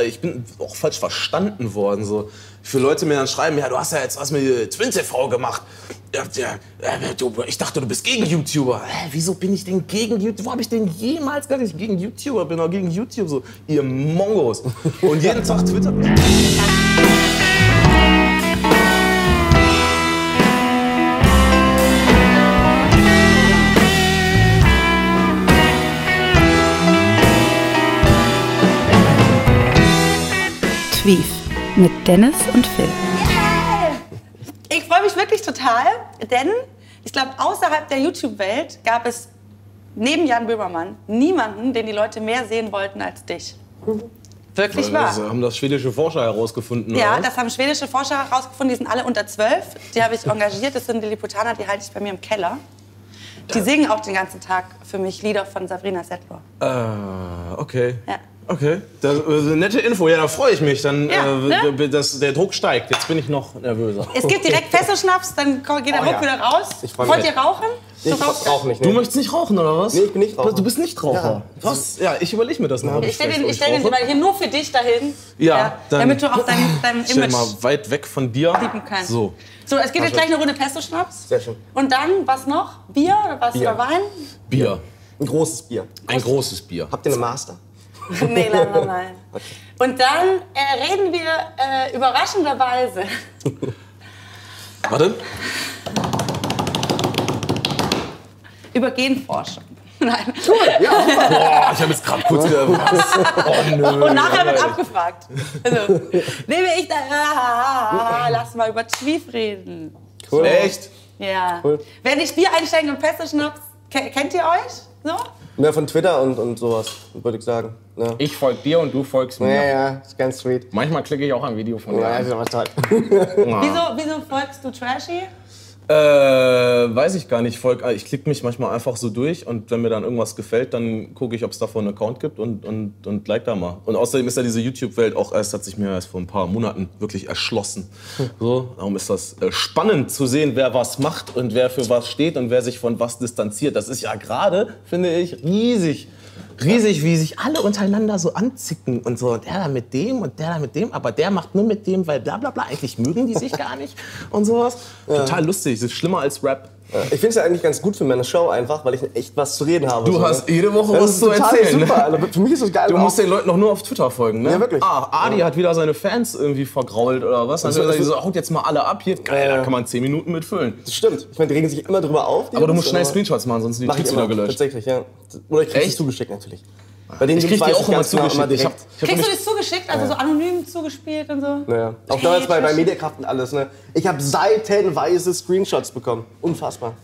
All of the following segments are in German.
Ich bin auch falsch verstanden worden. So. Für Leute mir dann schreiben, ja, du hast ja jetzt was mit Twin TV gemacht. Ja, ja, du, ich dachte, du bist gegen YouTuber. Hä, wieso bin ich denn gegen YouTuber? Wo habe ich denn jemals gesagt, dass ich gegen YouTuber bin oder gegen YouTube? So, ihr Mongos. Und jeden Tag Twitter. Tweef mit Dennis und Phil. Ich freue mich wirklich total, denn ich glaube, außerhalb der YouTube-Welt gab es neben Jan Böhmermann niemanden, den die Leute mehr sehen wollten als dich. Wirklich wahr. Das haben das schwedische Forscher herausgefunden. Ja, oder? das haben schwedische Forscher herausgefunden. Die sind alle unter zwölf. Die habe ich engagiert. Das sind Lilliputaner, die halte ich bei mir im Keller. Die singen auch den ganzen Tag für mich Lieder von Sabrina Settler. Ah, okay. Ja. Okay, das, äh, nette Info, ja, da freue ich mich. Dann, Ja, äh, ne? das, der Druck steigt. Jetzt bin ich noch nervöser. Es gibt direkt Fesselschnaps, dann ko- geht der Oh, Ruck ja. wieder raus. Ich freu Wollt mich. ihr rauchen? Ich Du rauchst- rauche nicht. Du Nee. möchtest nicht rauchen, oder was? Nee, ich bin nicht Raucher. Du bist nicht Raucher. Ja. Was? Ja, ich überlege mir das noch. ob Ich stelle den, ich stell den rauche. mal hier nur für dich dahin. Ja, dann- damit du auch dein, dein Stell Image mal weit weg von dir. lieben kannst. So. So, es gibt jetzt gleich eine Runde Pesto-Schnaps. Sehr schön. Und dann, was noch? Bier oder was? Bier. Oder Wein? Bier. Ein großes Bier. Ein großes Bier. Habt ihr eine Master? nee, nein, nein, nein. Und dann äh, reden wir äh, überraschenderweise Warte. über Genforschung. Nein. Boah, ich habe jetzt gerade kurz was? Oh nö. Und nachher wird abgefragt. Also, nehme ich da. Ah, lass mal über Tweef reden. Cool. Echt? Ja. Cool. Wenn ich Bier einsteigen und Pesto-Schnaps, ke- kennt ihr euch? So? Mehr von Twitter und, und sowas, würde ich sagen. Ja. Ich folge dir und du folgst mir. Ja, ja, ist ganz sweet. Manchmal klicke ich auch ein Video von dir. Ja, an. ist aber toll. Wieso, wieso folgst du Trashy? Äh, weiß ich gar nicht. Volk, ich klicke mich manchmal einfach so durch und wenn mir dann irgendwas gefällt, dann gucke ich, ob es davon einen Account gibt und, und, und like da mal. Und außerdem ist ja diese YouTube-Welt auch erst, hat sich mir erst vor ein paar Monaten wirklich erschlossen. So, darum ist das äh, spannend zu sehen, wer was macht und wer für was steht und wer sich von was distanziert. Das ist ja gerade, finde ich, riesig. Riesig, wie sich alle untereinander so anzicken und so. Und der da mit dem und der da mit dem, aber der macht nur mit dem, weil bla bla bla. Eigentlich mögen die sich gar nicht und sowas. Total lustig. Das ist schlimmer als Rap. Ich finde es ja eigentlich ganz gut für meine Show einfach, weil ich echt was zu reden habe. Du so, hast ne? jede Woche was zu erzählen, ne? Super, Alter. Für mich ist das geil. Du musst den Leuten noch nur auf Twitter folgen, ne? Ja, wirklich. Ah, Adi hat wieder seine Fans irgendwie vergrault oder was? Er das- gesagt, haut jetzt mal alle ab hier. Geil, Ja. da kann man 10 Minuten mitfüllen. Das stimmt. Ich meine, die regen sich immer drüber auf. Aber du musst schnell Screenshots machen, sonst sind die Tweets wieder gelöscht. tatsächlich, ja. Oder ich krieg Echt? es zugeschickt natürlich. Bei denen Ich krieg die auch immer genau zugeschickt. Ich hab, ich Kriegst du das zugeschickt? Also so anonym zugespielt und so? Naja. Auch damals bei, bei. Mediakraft und alles, ne? Ich habe seitenweise Screenshots bekommen. Unfassbar.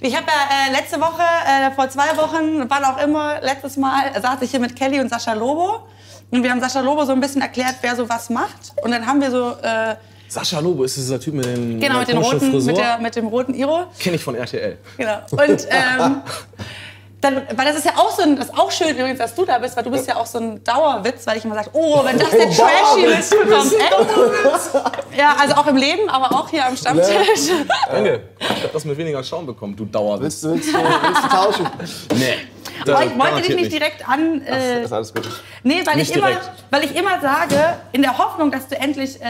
Ich habe ja äh, letzte Woche, äh, vor zwei Wochen, wann auch immer, letztes Mal, saß ich hier mit Kelly und Sascha Lobo. Und wir haben Sascha Lobo so ein bisschen erklärt, wer so was macht. Und dann haben wir so, äh, Sascha Lobo ist dieser Typ mit den genau, mit, den roten, Frisur. mit, der, mit dem roten Iro. Kenn ich von RTL. Genau. Und ähm, dann, weil das ist ja auch so ein, das ist auch schön übrigens, dass du da bist, weil du bist ja auch so ein Dauerwitz, weil ich immer sage, oh, wenn das der trashy Witz bekommt, echt? Ja, also auch im Leben, aber auch hier am Stammtisch. Danke. Ich hab das mit weniger Schaum bekommen, du Dauerwitz. Willst du, willst du, willst du tauschen? Nee. Aber ich wollte dich nicht direkt an. Äh, Das ist alles gut. nee, weil ich, immer, direkt. weil ich immer sage, in der Hoffnung, dass du endlich äh,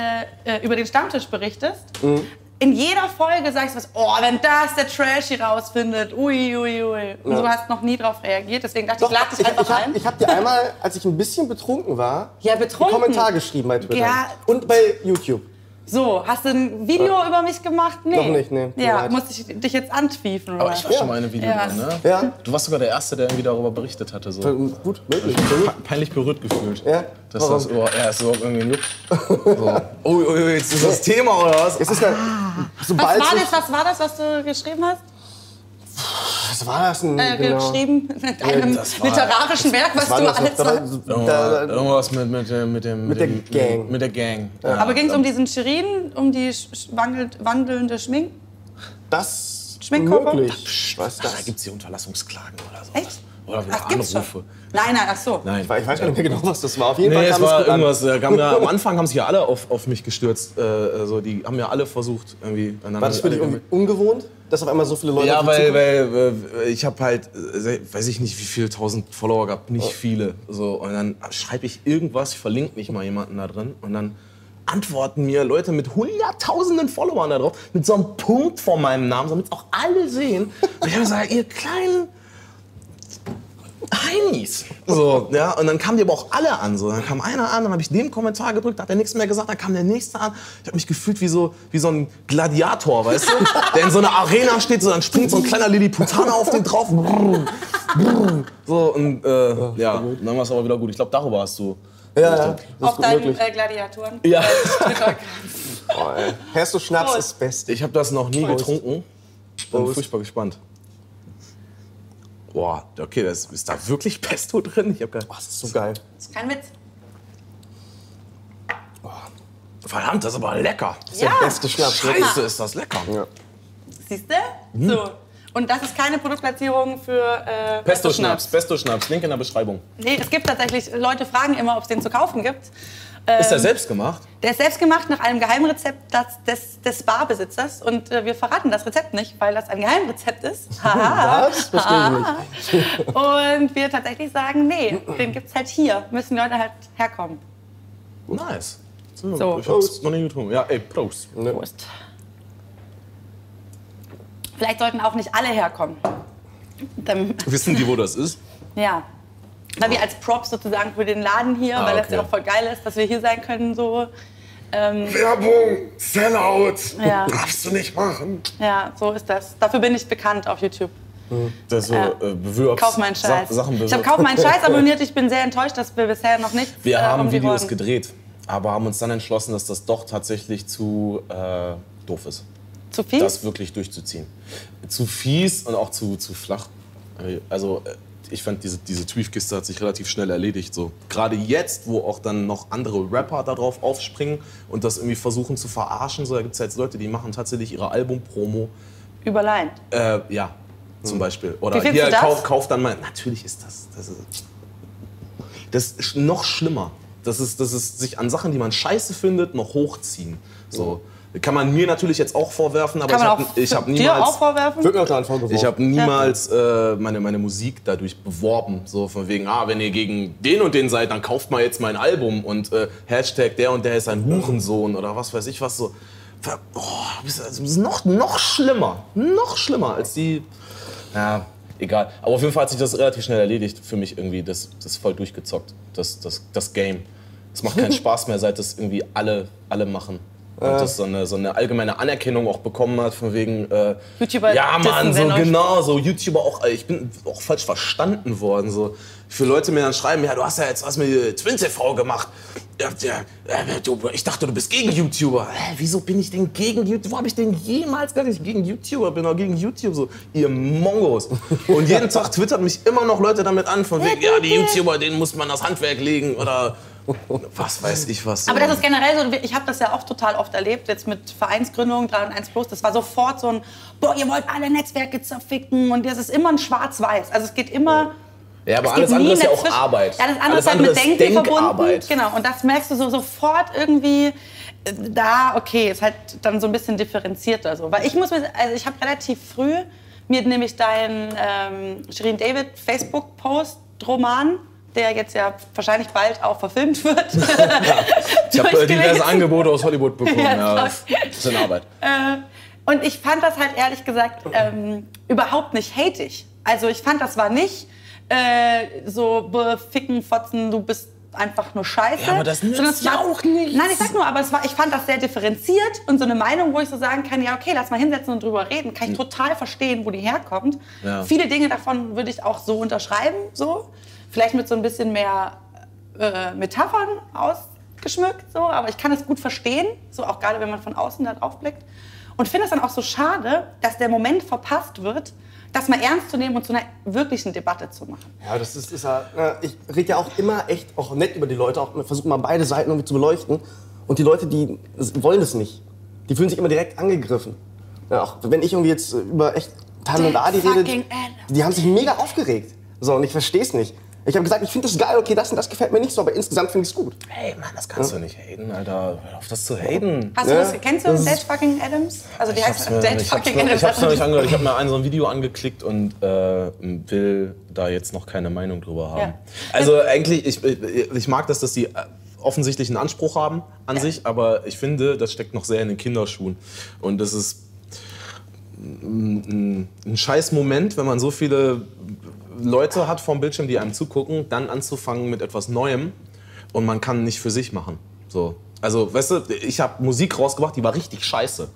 äh, über den Stammtisch berichtest, Mhm. In jeder Folge sagst du was, oh, wenn das der Trashy rausfindet, ui, ui, ui. Und Ja. du hast noch nie drauf reagiert, deswegen dachte Doch, ich, lade dich ich, einfach ich, hab, ein. ich hab dir einmal, als ich ein bisschen betrunken war, Ja, betrunken? einen Kommentar geschrieben bei Twitter. Ja. Und bei YouTube. So, hast du ein Video über mich gemacht? Nee. Noch nicht, nee, Ja, leid. musste ich dich jetzt antwiefen, oder? Aber ich war schon mal in einem Video Ja. drin, ne? Ja. Du warst sogar der Erste, der irgendwie darüber berichtet hatte. So. Gut, möglich. Pe- Peinlich berührt gefühlt. Ja. Dass Warum? das oh, ja, ist so irgendwie juckt. So. Oh, oh, oh, jetzt ist das Thema oder was? Es ist was, sobald war sich- das, was war das, was du geschrieben hast? Was war das denn? Äh, genau? Geschrieben mit einem war- literarischen Werk, was war du alles sagst. Irgendwas, mit, mit, dem- mit dem Mit der dem- Gang. Mit der Gang. Ja. Aber ging es um diesen Shirin, um die wandelnde Schmink? Das Schminkkörper? möglich. Was Ach, da gibt es hier Unterlassungsklagen oder so. Echt? Oder wieder Ach? Anrufe. Nein, nein, ach so. Nein. Ich weiß gar nicht mehr genau, was das war. Auf jeden Nee, Fall es kam war gut an. irgendwas. Ja, am Anfang haben sich ja alle auf, auf mich gestürzt. Äh, also die haben ja alle versucht irgendwie. War das für dich ungewohnt, dass auf einmal so viele Leute Ja, weil, weil äh, ich habe halt, äh, weiß ich nicht, wie viele tausend Follower gehabt, nicht viele. So, und dann schreibe ich irgendwas, ich verlinke nicht mal jemanden da drin und dann antworten mir Leute mit hunderttausenden Followern da drauf, mit so einem Punkt vor meinem Namen, damit es auch alle sehen. Und ich habe gesagt, ihr kleinen Heinis. So, ja, und dann kamen die aber auch alle an. So. Dann kam einer an, dann habe ich dem Kommentar gedrückt, hat er nichts mehr gesagt, dann kam der nächste an. Ich habe mich gefühlt wie so, wie so ein Gladiator, weißt du? Der in so einer Arena steht, so, dann springt so ein kleiner Lilliputaner auf den drauf. Brrr, brrr. So, und äh, ja, dann war es aber wieder gut. Ich glaube, darüber hast du. Ja, ja, Auf deinen äh, Gladiatoren. Ja. Oh, ey. Pesto Schnaps Prost. ist das Beste. Ich habe das noch nie Prost. getrunken. Ich bin Prost. furchtbar gespannt. Boah, okay, das, ist da wirklich Pesto drin? Ich habe gar Oh, das ist so geil. Das ist kein Witz. Verdammt, das ist aber lecker. Das ist der Ja. beste Schnaps. wirklich. Scheiße, ist das lecker. Ja. Siehst du? So. Und das ist keine Produktplatzierung für äh, Pesto-Schnaps, Pesto-Schnaps, Link in der Beschreibung. Nee, es gibt tatsächlich, Leute fragen immer, ob es den zu kaufen gibt. Ist der Ähm, selbst gemacht? Der ist selbst gemacht nach einem Geheimrezept das, des, des Barbesitzers. Und äh, wir verraten das Rezept nicht, weil das ein Geheimrezept ist. Haha. Was? Verstehe ich nicht. Und wir tatsächlich sagen, nee, den gibt's halt hier. Müssen Leute halt herkommen. Nice. So, So. Ich hab's noch nie getrunken. Ja, ey, Prost. Prost. Vielleicht sollten auch nicht alle herkommen. Dann, Wissen die, wo das ist? ja. Weil wir als Props sozusagen für den Laden hier, Ah, weil das ja auch voll geil ist, dass wir hier sein können, so. Ähm, Werbung, Sellout. Ja. Darfst du nicht machen. ja, so ist das. Dafür bin ich bekannt auf YouTube. Das so Ja. äh, bewirbst. Kauf meinen Scheiß. Sa Sachen ich habe Kauf meinen Scheiß abonniert. Ich bin sehr enttäuscht, dass wir bisher noch nichts Wir äh, haben Videos Ohren- gedreht, aber haben uns dann entschlossen, dass das doch tatsächlich zu äh, doof ist. Zu viel? das wirklich durchzuziehen. Zu fies und auch zu, zu flach. Also äh, ich fand, diese, diese Tweef-Kiste hat sich relativ schnell erledigt. So. Gerade jetzt, wo auch dann noch andere Rapper darauf aufspringen und das irgendwie versuchen zu verarschen. So, da gibt es jetzt Leute, die machen tatsächlich ihre Album-Promo. Überleihen. Äh, ja, zum Beispiel. Oder hier, du das? kauf, kauf dann mal. Natürlich ist das. Das ist, das ist noch schlimmer. Das ist, das ist sich an Sachen, die man scheiße findet, noch hochziehen. So. Kann man mir natürlich jetzt auch vorwerfen, aber Kann ich habe ich hab niemals. auch vorwerfen? Wird mir auch gerade vorgeworfen. Ich habe niemals äh, meine, meine Musik dadurch beworben. So von wegen, ah, wenn ihr gegen den und den seid, dann kauft mal jetzt mein Album und äh, Hashtag der und der ist ein Hurensohn oder was weiß ich was so. Oh, das ist- das ist noch, noch schlimmer. Noch schlimmer als die. Ja, egal. Aber auf jeden Fall hat sich das relativ schnell erledigt für mich irgendwie. Das, das ist voll durchgezockt, das, das, das Game. Es macht keinen Spaß mehr, seit das irgendwie alle, alle machen. Und das so eine, so eine allgemeine Anerkennung auch bekommen hat, von wegen. Äh, YouTuber Ja, Mann, so genau, so YouTuber auch. äh, Ich bin auch falsch verstanden worden. So. Für Leute mir dann schreiben, ja, du hast ja jetzt was mit Twin TV gemacht. Ja, ja, äh, du, ich dachte, du bist gegen YouTuber. Hä, wieso bin ich denn gegen YouTuber? Wo habe ich denn jemals dass ich gegen YouTuber bin oder gegen YouTube? So, ihr Mongos. Und jeden Tag twittert mich immer noch Leute damit an, von wegen, ja, die YouTuber, denen muss man das Handwerk legen oder was weiß ich was. Aber das ist generell so, ich habe das ja auch total oft erlebt, jetzt mit Vereinsgründung 3 und 1 Plus. Das war sofort so ein, boah, ihr wollt alle Netzwerke zerficken und das ist immer ein Schwarz-Weiß. Also es geht immer. Ja, aber es alles andere ist ja auch Arbeit. Ja, das andere Alles ist halt mit Denken verbunden. Denkarbeit. Genau, und das merkst du so sofort irgendwie, da, okay, ist halt dann so ein bisschen differenzierter. So. Weil ich muss mir, also ich habe relativ früh mir nämlich deinen ähm, Shirin David Facebook-Post-Roman, der jetzt ja wahrscheinlich bald auch verfilmt wird. Ich habe äh, diverse. Angebote aus Hollywood bekommen. Ja, ja, das ist in Arbeit. Äh, und ich fand das halt ehrlich gesagt ähm, überhaupt nicht hatig. Also ich fand, das war nicht äh, so beficken, fotzen, du bist einfach nur scheiße. Ja, aber das nützt ja war- auch nichts. Nein, ich sag nur, aber es war, ich fand das sehr differenziert und so eine Meinung, wo ich so sagen kann, ja okay, lass mal hinsetzen und drüber reden, kann ich total verstehen, wo die herkommt. Ja. Viele Dinge davon würde ich auch so unterschreiben, so. Vielleicht mit so ein bisschen mehr äh, Metaphern ausgeschmückt, so, aber ich kann es gut verstehen, so auch gerade wenn man von außen da drauf blickt. Und finde es dann auch so schade, dass der Moment verpasst wird, das mal ernst zu nehmen und zu einer wirklichen Debatte zu machen. Ja, das ist, ist ja, äh, ich rede ja auch immer echt auch nett über die Leute, auch versuche mal beide Seiten irgendwie zu beleuchten. Und die Leute, die wollen das nicht. Die fühlen sich immer direkt angegriffen. Ja, auch wenn ich irgendwie jetzt äh, über echt Tan und Adi rede, die haben sich mega aufgeregt. So, und ich verstehe es nicht. Ich habe gesagt, ich finde das geil, okay, das und das gefällt mir nicht so, aber insgesamt finde ich es gut. Hey, Mann, das kannst du nicht haten, Alter. Hör auf, das zu haten. Hast du Ja, das, kennst du das Date Fucking Adams? Also wie heißt das? hab's Fucking noch, Adams. ich hab's noch nicht angehört. Ich habe mir ein so ein Video angeklickt und äh, will da jetzt noch keine Meinung drüber haben. Ja. Also eigentlich, ich, ich mag das, dass die äh, offensichtlich einen Anspruch haben an Ja. sich, aber ich finde, das steckt noch sehr in den Kinderschuhen. Und das ist ein, ein scheiß Moment, wenn man so viele Leute hat vom Bildschirm, die einem zugucken, dann anzufangen mit etwas Neuem und man kann nicht für sich machen. So. Also, weißt du, ich habe Musik rausgebracht, die war richtig scheiße.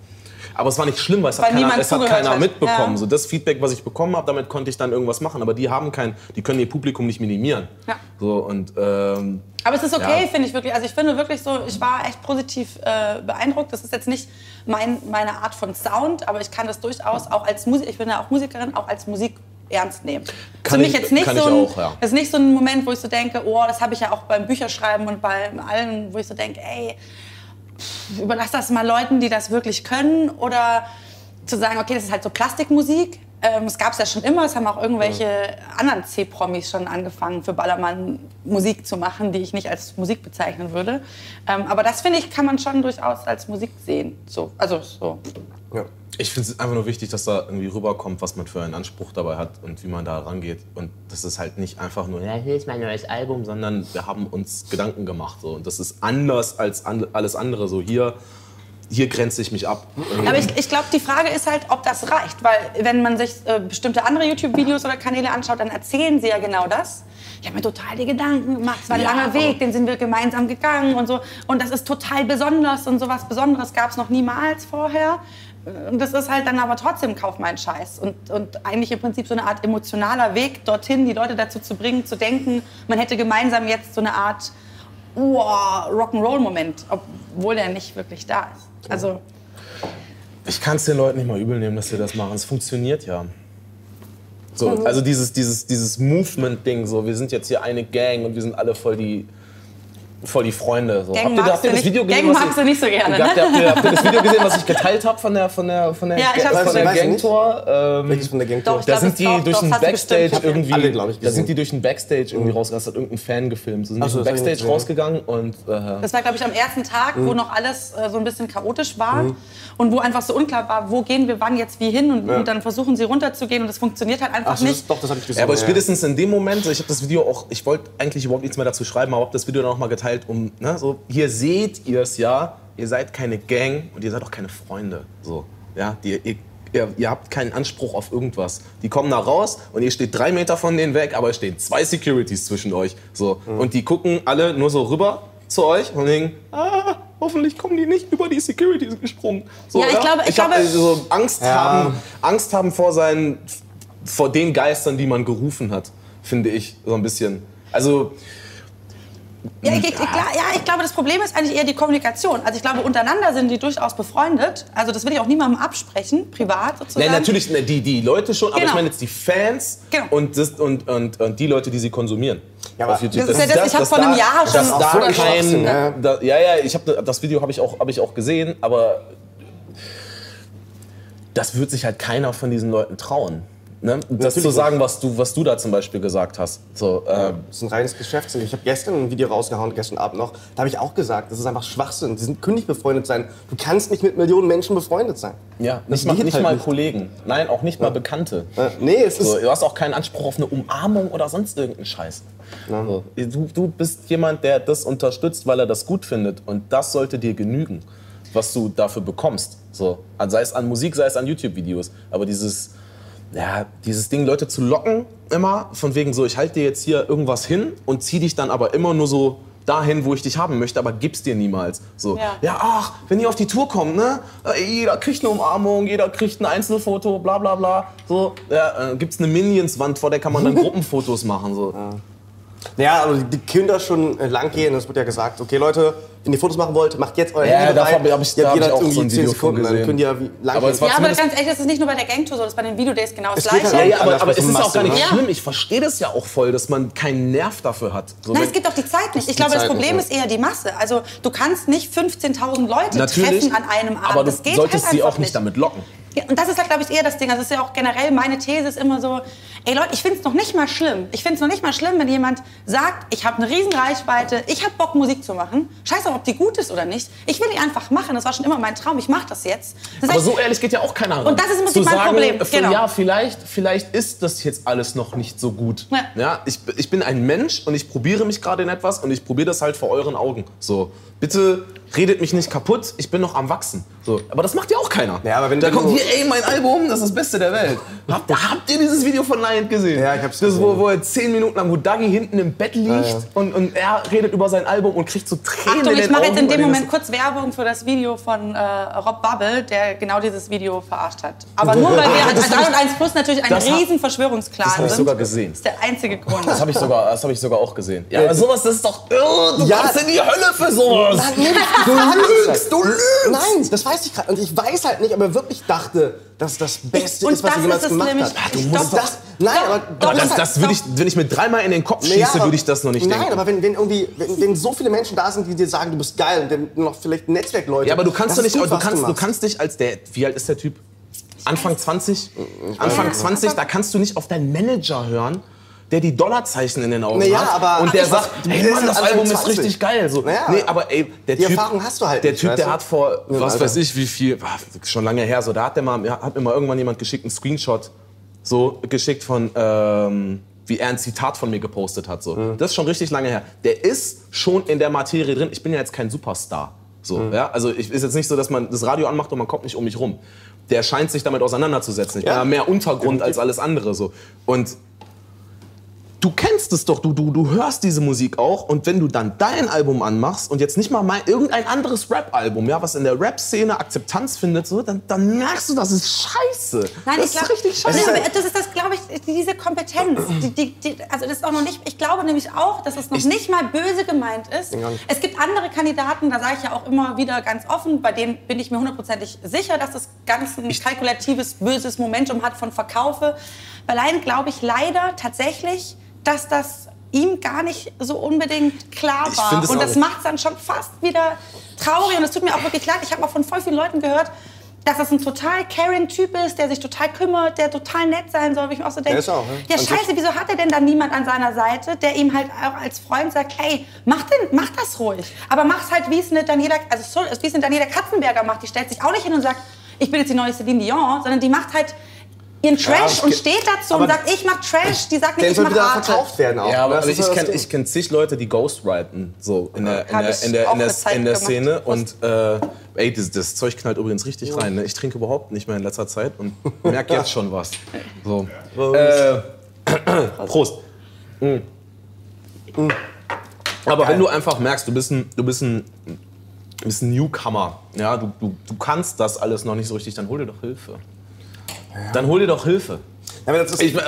Aber es war nicht schlimm, weil es Weil hat keiner, es hat keiner hat. mitbekommen. Ja. So das Feedback, was ich bekommen habe, damit konnte ich dann irgendwas machen. Aber die haben kein, die können ihr Publikum nicht minimieren. Ja. So und ähm, Aber es ist okay, Ja. finde ich wirklich. Also ich finde wirklich so, ich war echt positiv äh, beeindruckt. Das ist jetzt nicht mein, meine Art von Sound, aber ich kann das durchaus auch als Musik, ich bin ja auch Musikerin, auch als Musik ernst nehmen. Kann Für mich ich- jetzt nicht so ein, auch, ja. das ist nicht so ein Moment, wo ich so denke, oh, das habe ich ja auch beim Bücherschreiben und bei allen, wo ich so denke, ey, überlass das mal Leuten, die das wirklich können oder zu sagen, okay, das ist halt so Plastikmusik. Ähm, es gab es ja schon immer, es haben auch irgendwelche anderen C-Promis schon angefangen, für Ballermann Musik zu machen, die ich nicht als Musik bezeichnen würde. Ähm, aber das finde ich, kann man schon durchaus als Musik sehen. So, also so. Ja. ich finde es einfach nur wichtig, dass da irgendwie rüberkommt, was man für einen Anspruch dabei hat und wie man da rangeht. Und das ist halt nicht einfach nur, ja, hier ist mein neues Album, sondern wir haben uns Gedanken gemacht. So. Und das ist anders als an, alles andere. So hier, hier grenze ich mich ab. Aber ich, ich glaube, die Frage ist halt, ob das reicht. Weil wenn man sich äh, bestimmte andere YouTube-Videos oder Kanäle anschaut, dann erzählen sie ja genau das. Ich habe mir total die Gedanken gemacht. Es war ein Ja, langer Weg, den sind wir gemeinsam gegangen und so. Und das ist total besonders und sowas Besonderes gab es noch niemals vorher. Und das ist halt dann aber trotzdem Kauf meinen Scheiß. Und, und eigentlich im Prinzip so eine Art emotionaler Weg dorthin, die Leute dazu zu bringen, zu denken, man hätte gemeinsam jetzt so eine Art wow, Rock'n'Roll-Moment, obwohl der nicht wirklich da ist. Also, Ich kann es den Leuten nicht mal übel nehmen, dass sie das machen. Es funktioniert ja. So, also dieses, dieses, dieses Movement-Ding, so, wir sind jetzt hier eine Gang und wir sind alle voll die, voll die Freunde. So. Gang habt ihr, magst habt ihr du das nicht- Video gesehen? Gang was magst ich- du nicht so gerne, Habt ihr, habt, ihr, habt ihr das Video gesehen, was ich geteilt habe von der, von der, von der, Ja, ich von der gesehen. Weiß nicht. Gangtour? Ähm, Welches von der Gang? Doch, da glaub, sind die doch, durch den Backstage bestimmt. irgendwie. Alle, glaub ich, da sind die durch den Backstage irgendwie rausgegangen. Das hat irgendein Fan gefilmt. Sie sind Ach durch so, den Backstage rausgegangen und. Äh, Das war, glaube ich, am ersten Tag, Mhm. wo noch alles äh, so ein bisschen chaotisch war und wo einfach so unklar war, wo gehen wir wann jetzt wie hin und, Ja. und dann versuchen sie runterzugehen und das funktioniert halt einfach Ach, so, nicht. das, doch, das habe ich gesehen. Ja, aber spätestens in dem Moment, ich habe das Video auch, ich wollte eigentlich überhaupt nichts mehr dazu schreiben, aber habe das Video dann noch mal geteilt, um, ne, so, hier seht ihr es ja, ihr seid keine Gang und ihr seid auch keine Freunde. So, ja, die, ihr, ihr, ihr habt keinen Anspruch auf irgendwas. Die kommen da raus und ihr steht drei Meter von denen weg, aber es stehen zwei Securities zwischen euch. So, und die gucken alle nur so rüber zu euch und denken, ah, hoffentlich kommen die nicht über die Securities gesprungen. So, Ja, ich glaube- ich hab, glaube- also Angst Ja. haben, Angst haben vor seinen, vor den Geistern, die man gerufen hat, finde ich so ein bisschen. Also Ja, ich, ich, klar, ja, ich glaube, das Problem ist eigentlich eher die Kommunikation. Also ich glaube, untereinander sind die durchaus befreundet. Also das will ich auch niemandem absprechen, privat sozusagen. Nein, natürlich, ne, die, die Leute schon, aber Genau. ich meine jetzt die Fans Genau. und, das, und, und, und die Leute, die sie konsumieren. Ja, aber YouTube. das ist ja das- ich hab vor einem Jahr schon dass da so kein, ja. da, ja, ja, ich hab, das Video habe ich, auch- hab ich auch gesehen, aber das wird sich halt keiner von diesen Leuten trauen. Ne? Das zu sagen, was du, was du da zum Beispiel gesagt hast. So, äh, Das ist ein reines Geschäftsding. Ich habe gestern ein Video rausgehauen, gestern Abend noch. Da habe ich auch gesagt, das ist einfach Schwachsinn. Die sind, können nicht befreundet sein. Du kannst nicht mit Millionen Menschen befreundet sein. ja, Das nicht mal, nicht halt mal nicht. Kollegen. Nein, auch nicht mal Bekannte. Äh, nee, es ist. So, du hast auch keinen Anspruch auf eine Umarmung oder sonst irgendeinen Scheiß. So, du, du bist jemand, der das unterstützt, weil er das gut findet. Und das sollte dir genügen, was du dafür bekommst. So, sei es an Musik, sei es an YouTube-Videos. Aber dieses, ja, dieses Ding, Leute zu locken, immer, von wegen so, ich halte dir jetzt hier irgendwas hin und zieh dich dann aber immer nur so dahin, wo ich dich haben möchte, aber gib's dir niemals. So, Ja. ja, ach, wenn ihr auf die Tour kommt, ne? äh, Jeder kriegt eine Umarmung, jeder kriegt ein Einzelfoto, bla bla bla. So, ja, äh, gibt's eine Minions-Wand, vor der kann man dann Gruppenfotos machen. So. Ja, aber die Kinder schon äh, lang gehen. Es wird ja gesagt, okay Leute, wenn ihr Fotos machen wollt, macht jetzt euer Ja, Handy da bereit. hab ich- ich jeder auch irgendwie so ein 10 Video Sekunden, dann könnt ihr wie lange Aber ja, aber ganz ehrlich, das ist nicht nur bei der Gangtour so, das ist bei den Videodays genau das Gleiche. halt Ja, ja, aber, aber es ist Masse, auch gar nicht ne? schlimm. Ich verstehe das ja auch voll, dass man keinen Nerv dafür hat. So, Nein, es gibt auch die Zeit nicht. Ich glaube, das Problem nicht, ist eher die Masse. Also du kannst nicht 15.000 Leute Natürlich, treffen an einem Abend. aber du das geht solltest halt sie einfach auch nicht damit locken. Ja, und das ist halt, glaube ich, eher das Ding. Also das ist ja auch generell meine These ist immer so, ey Leute, ich finde es noch nicht mal schlimm. Ich finde es noch nicht mal schlimm, wenn jemand sagt, ich habe eine riesen Reichweite, ich habe Bock, Musik zu machen. Scheiß auf, ob die gut ist oder nicht. Ich will die einfach machen. Das war schon immer mein Traum. Ich mache das jetzt. Das Aber heißt, so ehrlich geht ja auch keiner ran. Und das ist im mein sagen, Problem. Genau. Ja, vielleicht, vielleicht ist das jetzt alles noch nicht so gut. Ja. Ja, ich, ich bin ein Mensch und ich probiere mich gerade in etwas und ich probiere das halt vor euren Augen. So, bitte redet mich nicht kaputt, ich bin noch am Wachsen. So, aber das macht ja auch keiner. Ja, aber wenn da kommt hier, ey, mein Album, das ist das Beste der Welt. Habt, habt ihr dieses Video von Lion gesehen? Ja, ich hab's das, wo, gesehen. wo er zehn Minuten lang, wo Dagi hinten im Bett liegt ja. Und, und er redet über sein Album und kriegt so Tränen Achtung, in ich den mache Augen. jetzt in dem Moment kurz Werbung für das Video von äh, Rob Bubble, der genau dieses Video verarscht hat. Aber nur weil wir als 3 und 1 Plus natürlich ein riesen Verschwörungsklan das hab ich sind. sogar gesehen. Das ist der einzige Grund. Das habe ich, sogar- das hab ich sogar auch gesehen. Ja, aber sowas, das ist doch irre. Du Ja. kommst in die Hölle für sowas. Nein, Du lügst, du lügst. Nein, das weiß ich gerade. Und ich weiß halt nicht, ob er wirklich dachte, dass das Beste Und ist, was er jemals gemacht nämlich. hat. Du musst das, Nein, Doch, aber, doch, Aber das, halt- das würde ich, wenn ich mir dreimal in den Kopf schieße, Naja, würde ich das noch nicht Nein, denken. aber wenn, wenn irgendwie, wenn, wenn so viele Menschen da sind, die dir sagen, du bist geil und dann noch vielleicht Netzwerkleute. ja, aber du kannst doch nicht, gut, du kannst, du machst. kannst dich als der, wie alt ist der Typ? Anfang 20? Anfang 20, da kannst du nicht auf deinen Manager hören, der die Dollarzeichen in den Augen Naja, hat aber- und der sagt, hey Mann, das Album ist 20. richtig geil. So, Naja, nee, aber ey, der die Typ, Erfahrung hast du halt Der nicht, Typ, der hat vor, Ja, was Alter. weiß ich, wie viel, ah, schon lange her, so, da hat der mal, hat mir mal irgendwann jemand geschickt, einen Screenshot, so geschickt von, ähm, wie er ein Zitat von mir gepostet hat. So. Mhm. Das ist schon richtig lange her. Der ist schon in der Materie drin. Ich bin ja jetzt kein Superstar. So, Mhm. ja? Also ich, ist jetzt nicht so, dass man das Radio anmacht und man kommt nicht um mich rum. Der scheint sich damit auseinanderzusetzen. Ich Ja. bin ja mehr Untergrund als alles andere. So. Und du kennst es doch, du, du, du hörst diese Musik auch und wenn du dann dein Album anmachst und jetzt nicht mal mein, irgendein anderes Rap-Album, ja, was in der Rap-Szene Akzeptanz findet, so, dann, dann merkst du, das ist scheiße. Nein, das ich glaub, ist richtig scheiße. Aber das ist das, glaube ich, diese Kompetenz. Die, die, die, also das ist auch noch nicht. Ich glaube nämlich auch, dass es noch nicht mal böse gemeint ist. Es gibt andere Kandidaten, da sage ich ja auch immer wieder ganz offen, bei denen bin ich mir hundertprozentig sicher, dass das ganz ein kalkulatives, böses Momentum hat von Verkaufe. Bei Lion glaube ich leider tatsächlich, dass das ihm gar nicht so unbedingt klar war. es Und das macht es dann schon fast wieder traurig. Und es tut mir auch wirklich leid. Ich habe auch von voll vielen Leuten gehört, dass das ein total caring Typ ist, der sich total kümmert, der total nett sein soll. Wo ich mir auch so denke, ist auch, ne? ja An scheiße, wieso hat er denn dann niemand an seiner Seite, der ihm halt auch als Freund sagt, ey, mach, den, mach das ruhig. Aber mach's halt, wie es eine Daniela, also so, wie es eine Daniela Katzenberger macht. Die stellt sich auch nicht hin und sagt, ich bin jetzt die neue Celine Dion, sondern die macht halt ihren Trash ich und steht dazu und sagt, ich mach Trash. Die sagt nicht, ich soll mach wieder Arte. verkauft werden auch. Ja, aber also ich ja kenne ich kenn zig Leute, die ghostwriten, so in der, in der, in der, in der, in der. Szene. Und äh, ey, das, das Zeug knallt übrigens richtig rein. Ne? Ich trinke überhaupt nicht mehr in letzter Zeit und merke jetzt schon was. So. Äh, Prost. Mm. Aber wenn du einfach merkst, du bist ein, du bist ein, du bist ein Newcomer, ja, du, du, du kannst das alles noch nicht so richtig, dann hol dir doch Hilfe. Dann hol dir doch Hilfe. Ja, aber das, ist, Ich, äh,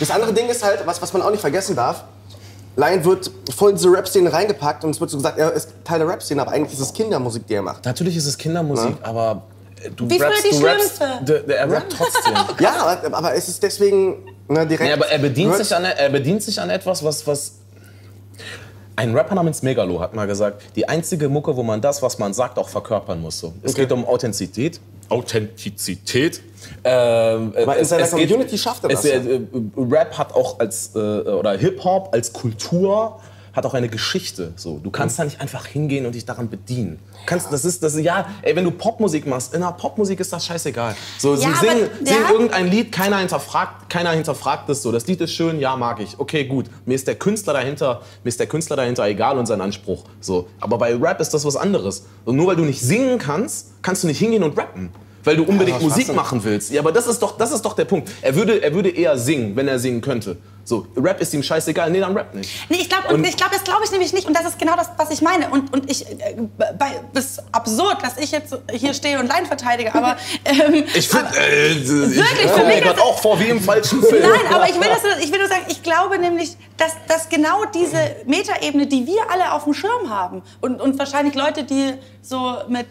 das andere Ding ist halt, was, was man auch nicht vergessen darf, Lion wird voll in diese Rap-Szene reingepackt und es wird so gesagt, er ist Teil der Rap-Szene, aber eigentlich ist es Kindermusik, die er macht. Natürlich ist es Kindermusik, aber äh, du Wie rappst, die du rappst, er rappt trotzdem. Ja, aber, aber es ist deswegen ne, direkt... nee, aber er bedient, sich an, er bedient sich an etwas, was, was ein Rapper namens Megalo hat mal gesagt, die einzige Mucke, wo man das, was man sagt, auch verkörpern muss. So. Es geht um Authentizität. Authentizität. Ähm, Aber in es- seiner es geht- Community schafft er es, das, äh, äh, Rap hat auch als, äh, oder Hip-Hop als Kultur hat auch eine Geschichte. So, du kannst da nicht einfach hingehen und dich daran bedienen. Du Kannst, das ist, das ist, ja, ey, wenn du Popmusik machst, in der Popmusik ist das scheißegal. So, sie Ja, singen, aber- singen ja. irgendein Lied, keiner hinterfragt, keiner hinterfragt es so. Das Lied ist schön, ja, mag ich. Okay, gut. Mir ist der Künstler dahinter, mir ist der Künstler dahinter egal und sein Anspruch. So. Aber bei Rap ist das was anderes. Und nur weil du nicht singen kannst, kannst du nicht hingehen und rappen. Weil du unbedingt was Musik machen willst. Ja, aber das ist doch, das ist doch der Punkt. Er würde, er würde eher singen, wenn er singen könnte. So, Rap ist ihm scheißegal. Nee, dann Rap nicht. Nee, ich glaube, ich glaube, das glaube ich nämlich nicht. Und das ist genau das, was ich meine. Und, und ich, äh, bei, das ist absurd, dass ich jetzt hier stehe und Line verteidige. Aber ähm, Ich finde, äh, ich Wirklich, für komme mich mir gerade auch vor wie im falschen Film. Nein, aber ich will, das, ich will nur sagen, ich glaube nämlich, dass, dass genau diese Metaebene, die wir alle auf dem Schirm haben und, und wahrscheinlich Leute, die so mit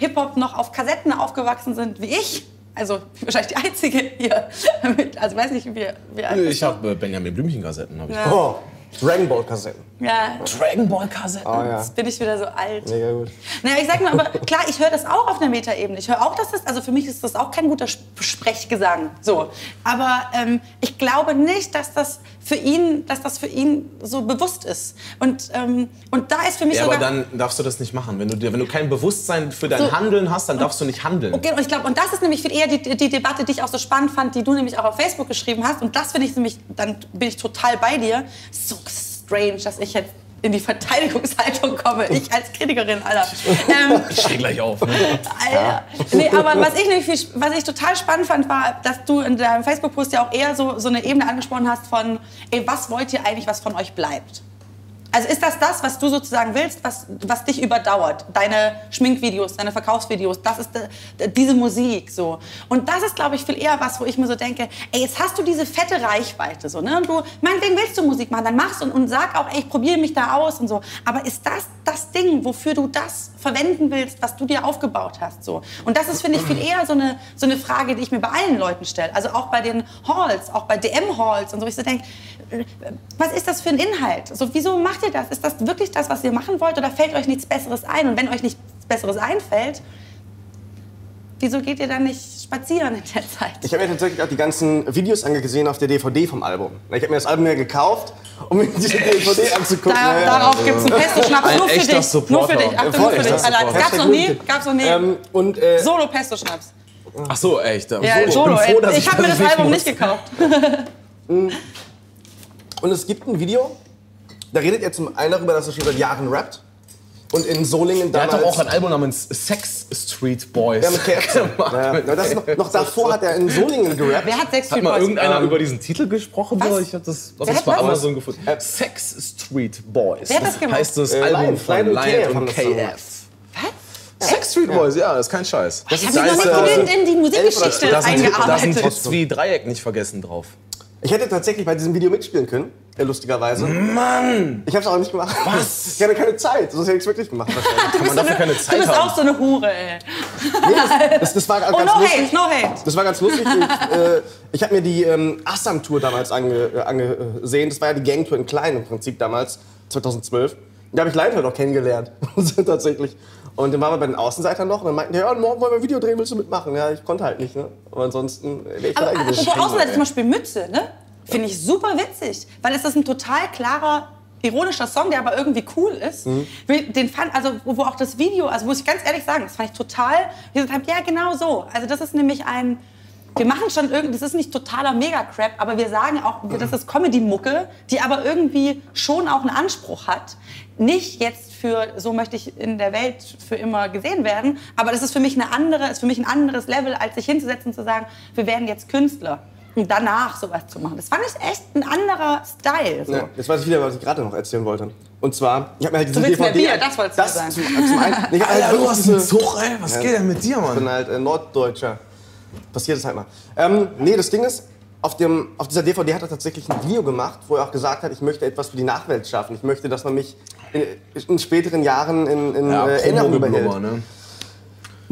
Hip-Hop noch auf Kassetten aufgewachsen sind wie ich, also wahrscheinlich die Einzige hier, mit, also weiß nicht, wie, wie alt Ich habe äh, Benjamin Blümchen-Kassetten. Hab ich. Ja. Oh, Dragon Ball Kassetten. Ja, Dragon Ball Kassetten. Oh ja. jetzt bin ich wieder so alt. Mega gut. Naja, ich sag mal, aber klar, ich höre das auch auf einer Metaebene. Ich höre auch, dass das, also für mich ist das auch kein guter Sp- Sprechgesang. So. Aber ähm, ich glaube nicht, dass das für ihn, dass das für ihn so bewusst ist. Und, ähm, und da ist für mich Ja, sogar. aber dann darfst du das nicht machen. Wenn du, wenn du kein Bewusstsein für dein So. Handeln hast, dann darfst du nicht handeln. Okay, und ich glaube, und das ist nämlich viel eher die, die Debatte, die ich auch so spannend fand, die du nämlich auch auf Facebook geschrieben hast. Und das finde ich nämlich, dann bin ich total bei dir. So strange, dass ich jetzt in die Verteidigungshaltung komme. Ich als Kritikerin, Alter. Ähm, Ich steh gleich auf. Ne? Alter. Nee, aber was ich, nämlich viel, was ich total spannend fand, war, dass du in deinem Facebook-Post ja auch eher so, so eine Ebene angesprochen hast von, ey, was wollt ihr eigentlich, was von euch bleibt? Also ist das das, was du sozusagen willst, was, was dich überdauert? Deine Schminkvideos, deine Verkaufsvideos, das ist de, diese Musik so. Und das ist, glaube ich, viel eher was, wo ich mir so denke, ey, jetzt hast du diese fette Reichweite so, ne? Und du, meinetwegen willst du Musik machen, dann machst und, und sag auch, ey, ich probiere mich da aus und so. Aber ist das das Ding, wofür du das verwenden willst, was du dir aufgebaut hast so? Und das ist, finde ich, viel eher so eine, so eine Frage, die ich mir bei allen Leuten stelle. Also auch bei den Halls, auch bei DM-Halls und so. Ich so denke, was ist das für ein Inhalt? So, wieso macht ihr das? Ist das wirklich das, was ihr machen wollt oder fällt euch nichts Besseres ein? Und wenn euch nichts Besseres einfällt, wieso geht ihr dann nicht spazieren in der Zeit? Ich habe mir tatsächlich auch die ganzen Videos angesehen auf der DVD vom Album. Ich habe mir das Album ja gekauft, um mir diese DVD anzugucken. Da, Ja, ja. darauf gibt es einen Pesto-Schnaps Ein nur für dich. Supporter. Nur für dich. Achtung, nur für dich. das gab's noch nie. Gab's noch nie. Ähm, und äh, Solo-Pesto-Schnaps. Ach so, echt. Ja, Solo. Solo. Ich bin froh, dass ich habe mir das Album muss. nicht gekauft. Und es gibt ein Video, da redet er zum einen darüber, dass er schon seit Jahren rappt. Und in Solingen Der hat damals... doch auch ein Album namens Sex Street Boys. ja, mit KFC. gemacht. ja, ja. Das noch, noch davor hat er in Solingen gerappt. Wer hat Hat mal Street Boys? irgendeiner Ähm, über diesen Titel gesprochen? Was? Ich habe das, das ist hat bei? Amazon gefunden. Sex Street Boys. Wer hat das gemacht? Heißt das Äh, Album Lion, von Lion und KF das. Sex Street Boys, ja, das ist kein Scheiß. Ich habe mich noch nicht äh, genügend in die Musikgeschichte Da sind, da sind eingearbeitet. Wie Dreieck nicht vergessen drauf. Ich hätte tatsächlich bei diesem Video mitspielen können, äh, lustigerweise. Mann! Ich habe es aber nicht gemacht. Was? Ich hatte keine Zeit, sonst hätte ich es wirklich gemacht. wahrscheinlich. Kann man dafür keine Du Zeit bist haben? auch so eine Hure, ey. Das, das war Oh, ganz no lustig. hate, no hate. Das war ganz lustig. Ich, äh, ich habe mir die ähm, Assam-Tour damals ange, äh, angesehen. Das war ja die Gang-Tour in Klein im Prinzip damals, 2012. Da habe ich Lionheart noch kennengelernt, tatsächlich. Und dann waren wir bei den Außenseitern noch und dann meinten die, ja, morgen wollen wir ein Video drehen, willst du mitmachen? Ja, ich konnte halt nicht, ne? Aber ansonsten wäre ich Aber apropos Außenseiter, zum Beispiel Mütze, ne? Finde ich super witzig. Weil es ist ein total klarer, ironischer Song, der aber irgendwie cool ist. Mhm. Den fand, also wo auch das Video, also muss ich ganz ehrlich sagen, das fand ich total, wir haben, ja genau so. Also das ist nämlich ein, wir machen schon irgendwie, das ist nicht totaler Mega-Crap, aber wir sagen auch, das ist Comedy-Mucke, die aber irgendwie schon auch einen Anspruch hat. Nicht jetzt für, so möchte ich in der Welt für immer gesehen werden, aber das ist für mich eine andere, ist für mich ein anderes Level, als sich hinzusetzen und zu sagen, wir werden jetzt Künstler. Und danach sowas zu machen. Das fand ich echt ein anderer Style. So. Ja, jetzt weiß ich wieder, was ich gerade noch erzählen wollte. Und zwar, ich habe mir halt diese DVD... Bier, das wolltest du das sagen. Zum, zum einen, ich halt Alter, du hast einen Zug, ey. Was geht denn mit dir, Ich bin Mann? halt äh, Norddeutscher. Passiert es halt mal. Ähm, nee, das Ding ist, auf, dem, auf dieser DVD hat er tatsächlich ein Video gemacht, wo er auch gesagt hat, ich möchte etwas für die Nachwelt schaffen. Ich möchte, dass man mich in, in späteren Jahren in, in Ja, äh, Erinnerung behält. ne?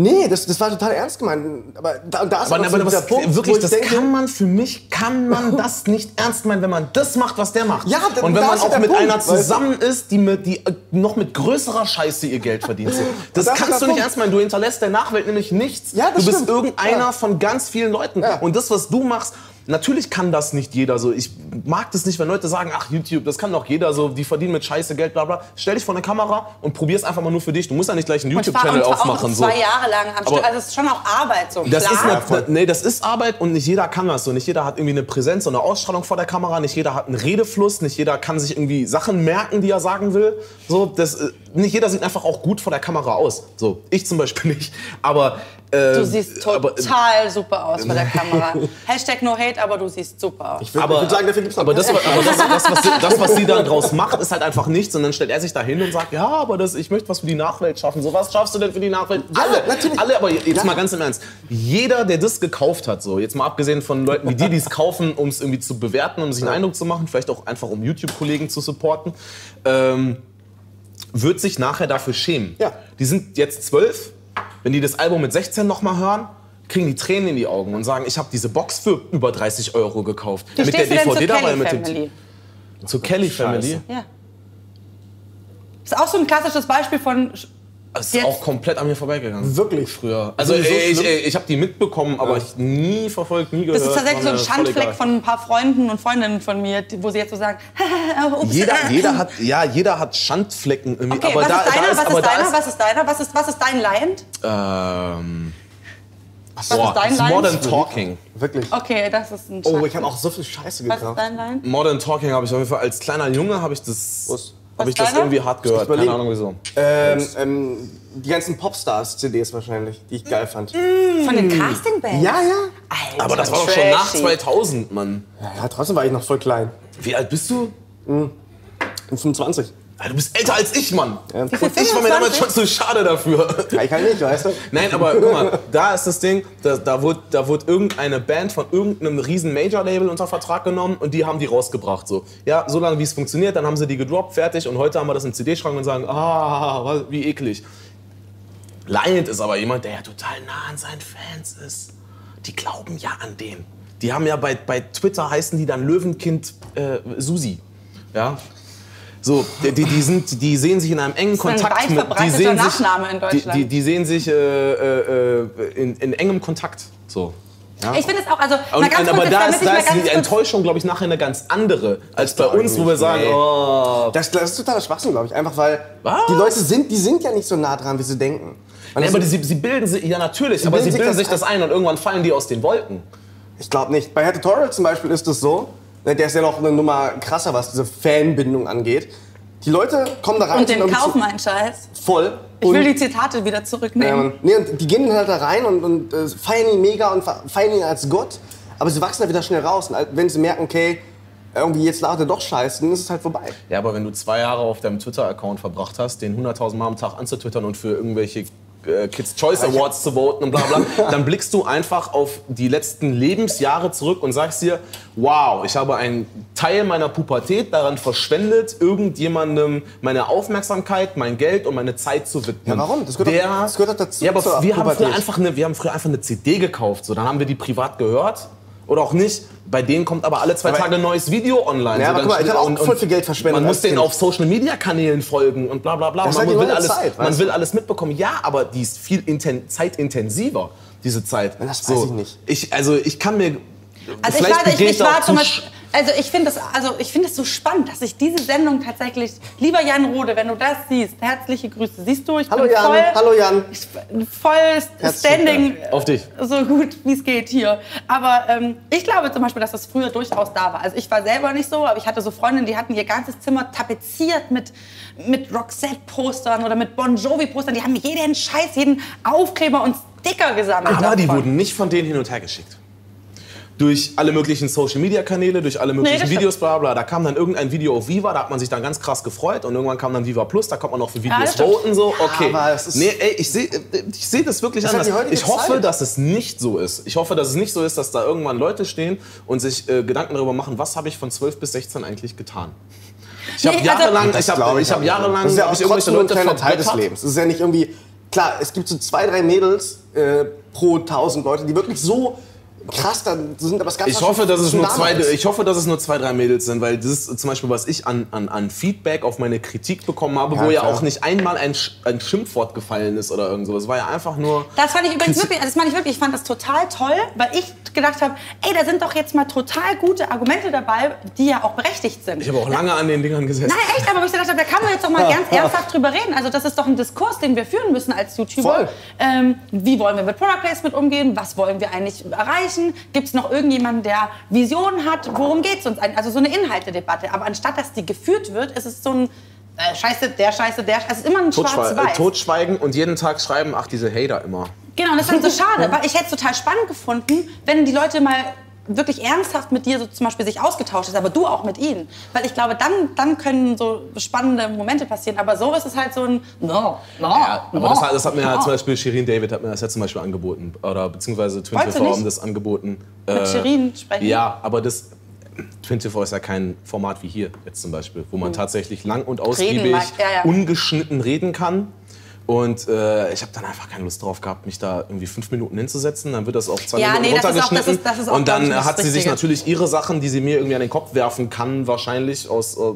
Nee, das, das war total ernst gemeint. Aber da, da ist Aber, auch so aber dieser Punkt, wirklich, ich das denke, kann man für mich, kann man das nicht ernst meinen, wenn man das macht, was der macht. Ja, Und wenn man auch mit Punkt, einer weißt du? zusammen ist, die, mit, die äh, noch mit größerer Scheiße ihr Geld verdient. Das das kannst du nicht Punkt. ernst meinen. Du hinterlässt der Nachwelt nämlich nichts. Ja, das du bist stimmt. irgendeiner Ja. von ganz vielen Leuten. Ja. Und das, was du machst, Natürlich kann das nicht jeder so. Ich mag das nicht, wenn Leute sagen, ach YouTube, das kann doch jeder so, die verdienen mit Scheiße Geld, bla bla. Stell dich vor eine Kamera und probier's einfach mal nur für dich. Du musst ja nicht gleich einen YouTube-Channel aufmachen. auch so. zwei Jahre lang am Stück. Aber- Also es ist schon auch Arbeit so. Das ist, Klar. eine, nee, das ist Arbeit und nicht jeder kann das so. Nicht jeder hat irgendwie eine Präsenz und eine Ausstrahlung vor der Kamera. Nicht jeder hat einen Redefluss. Nicht jeder kann sich irgendwie Sachen merken, die er sagen will. So, das, äh, nicht jeder sieht einfach auch gut vor der Kamera aus. So, ich zum Beispiel nicht. Aber äh, Du siehst aber- total super aus vor der Kamera. Hashtag no hate, aber du siehst super aus. ich würde aber, würd sagen, dafür gibt's aber, das, aber das, das, was sie, das, was sie dann draus macht, ist halt einfach nichts. Und dann stellt er sich da hin und sagt, ja, aber das, ich möchte was für die Nachwelt schaffen. So, was schaffst du denn für die Nachwelt? Ja, alle, natürlich. alle, aber jetzt Ja. mal ganz im Ernst. Jeder, der das gekauft hat, so, jetzt mal abgesehen von Leuten wie dir, die es kaufen, um es irgendwie zu bewerten, um sich einen Eindruck zu machen, vielleicht auch einfach um YouTube-Kollegen zu supporten, ähm, wird sich nachher dafür schämen. Ja. Die sind jetzt zwölf, wenn die das Album mit 16 nochmal hören, kriegen die Tränen in die Augen und sagen, ich habe diese Box für über 30 Euro gekauft. Wie mit der DVD dabei, Kelly mit dem Family? Zur Kelly Family. Ja. Ist auch so ein klassisches Beispiel von. Das ist auch komplett an mir vorbeigegangen. Wirklich? Früher. Also das so ich, ich, habe die mitbekommen, aber ich nie verfolgt, nie gehört. Das ist tatsächlich so ein Schandfleck von ein paar Freunden und Freundinnen von mir, wo sie jetzt so sagen, ups. Jeder, jeder hat, ja, jeder hat Schandflecken irgendwie. Okay, aber was da, ist deiner? da ist, was aber ist deiner? ist, was ist deiner? Was ist, was ist dein Lion? Ähm, Was boah, ist dein Lion? Modern Talking. Wirklich. Okay, das ist ein Oh, Schatz. ich habe auch so viel Scheiße Was ist gekauft. dein Lion? Modern Talking habe ich auf jeden Fall als kleiner Junge habe ich das, Was? Habe ich das irgendwie hart gehört. Keine Ahnung wieso. Ähm, ähm, die ganzen Popstars-CDs wahrscheinlich, die ich geil fand. Von den Castingbands? Ja, ja. Alter, Aber das war doch schon nach trashy. 2000, Mann. Ja, trotzdem war ich noch voll klein. Wie alt bist du? Und 25. Ah, Du bist älter als ich, Mann. Und ich war mir damals 25? schon zu schade dafür. Ja, ich kann nicht, weißt du? Nein, aber guck mal, da ist das Ding, da, da, wurde, da wurde irgendeine Band von irgendeinem riesen Major-Label unter Vertrag genommen und die haben die rausgebracht. So. Ja, so lange wie es funktioniert, dann haben sie die gedroppt, fertig und heute haben wir das im CD-Schrank und sagen, ah, wie eklig. Lion ist aber jemand, der ja total nah an seinen Fans ist. Die glauben ja an den. Die haben ja bei, bei Twitter heißen die dann Löwenkind äh, Susi. Ja. So, die, die, sind, die sehen sich in einem engen ist ein Kontakt weit mit. Die verbreiteter Nachname in Deutschland. Die, die, die sehen sich äh, äh, in, in engem Kontakt. So. Ja. Ich finde es auch, also, mal Und, ganz aber kurz, da ist, da mal ist ganz die Enttäuschung, glaube ich, nachher eine ganz andere als bei uns, wo wir sagen, nee. oh. Das, das ist totaler Schwachsinn, glaube ich. Einfach weil Was? die Leute sind, die sind ja nicht so nah dran, wie sie denken. Nee, das aber die, sie, sie bilden sich, ja natürlich, aber sie bilden sich das sich das ein und irgendwann fallen die aus den Wolken. ich glaube nicht. Bei Herr Tutorial zum Beispiel ist es so, der ist ja noch eine Nummer krasser, was diese Fanbindung angeht. Die Leute kommen da rein und den irgendwie Kauf zu- meinen Scheiß. voll. Ich und, will die Zitate wieder zurücknehmen. ähm, nee, und die gehen halt da rein und, und äh, feiern ihn mega und fe- feiern ihn als Gott. Aber sie wachsen da wieder schnell raus. Und wenn sie merken, okay, irgendwie jetzt lautet er doch scheiße, dann ist es halt vorbei. Ja, aber wenn du zwei Jahre auf deinem Twitter-Account verbracht hast, den 100.000 Mal am Tag anzutwittern und für irgendwelche Kids Choice Awards zu voten und bla bla, dann blickst du einfach auf die letzten Lebensjahre zurück und sagst dir, wow, ich habe einen Teil meiner Pubertät daran verschwendet, irgendjemandem meine Aufmerksamkeit, mein Geld und meine Zeit zu widmen. Ja, warum? Das gehört Der, das gehört dazu Ja, aber wir haben, früher einfach eine, wir haben früher einfach eine CD gekauft. So, dann haben wir die privat gehört. Oder auch nicht. Bei denen kommt aber alle zwei Aber- Tage ein neues Video online. Ja, aber dann guck mal, ich steht- hab auch und- voll viel Geld verschwendet Man muss denen auf Social Media Kanälen folgen und bla bla bla. Das man halt will alles, Zeit, man will alles mitbekommen. Ja, aber die ist viel inten zeitintensiver, diese Zeit. Das weiß ich nicht. Ich, also ich kann mir. Also ich vielleicht war, ich, begeht ich auch war zu zum Beispiel, also ich finde es also ich finde es so spannend, dass ich diese Sendung tatsächlich, lieber Jan Rode, wenn du das siehst, herzliche Grüße. Siehst du, ich Hallo bin Jan, voll, hallo Jan. voll Standing Auf dich. so gut wie es geht hier. Aber ähm, ich glaube zum Beispiel, dass das früher durchaus da war. Also ich war selber nicht so, aber ich hatte so Freundinnen, die hatten ihr ganzes Zimmer tapeziert mit, mit Roxette-Postern oder mit Bon Jovi-Postern. Die haben jeden Scheiß, jeden Aufkleber und Sticker gesammelt. Aber die davon. wurden nicht von denen hin und her geschickt. Durch alle möglichen Social-Media-Kanäle, durch alle möglichen das Videos, bla bla. Da kam dann irgendein Video auf Viva, da hat man sich dann ganz krass gefreut. Und irgendwann kam dann Viva Plus, da kommt man noch für Videos stimmt. voten. So. Okay. ist- nee, ey, ich sehe ich seh das wirklich Das anders. ich hoffe, Zeit. dass es nicht so ist. Ich hoffe, dass es nicht so ist, dass da irgendwann Leute stehen und sich äh, Gedanken darüber machen, was habe ich von 12 bis 16 eigentlich getan. Ich habe Nee, also- jahrelang, Das ich habe ich hab auch jahrelang Das ist ja auch ich irgendwelche ein Leute kleiner Teil des. Lebens. Es ist ja nicht irgendwie. Klar, es gibt so zwei, drei Mädels äh, pro tausend Leute, die wirklich so krass dann sind, aber es gab Ich hoffe, dass es nur zwei, ich hoffe, dass es nur zwei, drei Mädels sind, weil das ist zum Beispiel, was ich an, an, an Feedback auf meine Kritik bekommen habe, Ja, wo ja klar. auch nicht einmal ein, Sch- ein Schimpfwort gefallen ist oder irgend sowas. Es war ja einfach nur. Das fand ich übrigens Kritik- wirklich, das fand ich wirklich, ich fand das total toll, weil ich gedacht habe, ey, da sind doch jetzt mal total gute Argumente dabei, die ja auch berechtigt sind. Ich habe auch lange an den Dingern gesessen. Nein, echt, aber wo ich gedacht habe, da kann man jetzt doch mal ganz ernsthaft drüber reden. Also das ist doch ein Diskurs, den wir führen müssen als YouTuber. Voll. Ähm, wie wollen wir mit Product Placement umgehen? Was wollen wir eigentlich erreichen? Gibt es noch irgendjemanden, der Visionen hat? Worum geht es uns eigentlich? Also so eine Inhaltedebatte. Aber anstatt, dass die geführt wird, ist es so ein äh, Scheiße, der Scheiße, der Scheiße. Es ist immer ein Totschwe äh, Schwarz-Weiß. Totschweigen und jeden Tag schreiben, ach, diese Hater immer. Genau, und das ist dann so schade, weil ich hätte es total spannend gefunden, wenn die Leute mal wirklich ernsthaft mit dir so zum Beispiel sich ausgetauscht ist, aber du auch mit ihnen. Weil ich glaube, dann, dann können so spannende Momente passieren. Aber so ist es halt so ein no, no, Ja, aber no, das, hat- das hat mir ja no. zum Beispiel Shirin David hat mir das ja zum Beispiel angeboten. Oder beziehungsweise Twin TV haben das angeboten. Mit Äh, Shirin sprechen. Ja, aber das. Twin TV ist ja kein Format wie hier jetzt zum Beispiel, wo man tatsächlich lang und ausgiebig, mag, ja, ja. ungeschnitten reden kann. Und äh, ich habe dann einfach keine Lust drauf gehabt, mich da irgendwie fünf Minuten hinzusetzen. Dann wird das auf zwei Ja, Minuten nee, das ist auch- das runtergeschnitten. ist- das ist auch, und dann das hat sie sich natürlich ihre Sachen, die sie mir irgendwie an den Kopf werfen kann, wahrscheinlich aus. Äh,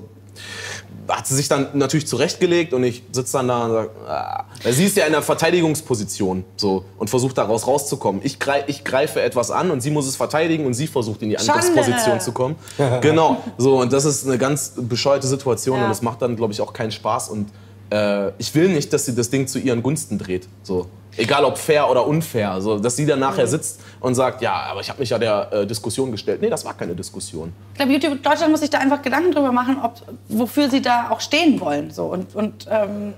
hat sie sich dann natürlich zurechtgelegt und ich sitze dann da und sage, ah. Sie ist ja in einer Verteidigungsposition so, und versucht daraus rauszukommen. Ich, greif, ich greife etwas an und sie muss es verteidigen und sie versucht in die. Angriffsposition zu kommen. genau, so und das ist eine ganz bescheuerte Situation Ja. und es macht dann, glaube ich, auch keinen Spaß und äh, ich will nicht, dass sie das Ding zu ihren Gunsten dreht. So. Egal ob fair oder unfair. So, dass sie dann nachher sitzt und sagt, ja, aber ich habe mich ja der äh, Diskussion gestellt. Nee, das war keine Diskussion. Ich glaube, YouTube Deutschland muss sich da einfach Gedanken drüber machen, ob, wofür sie da auch stehen wollen. So. Und, und, ähm,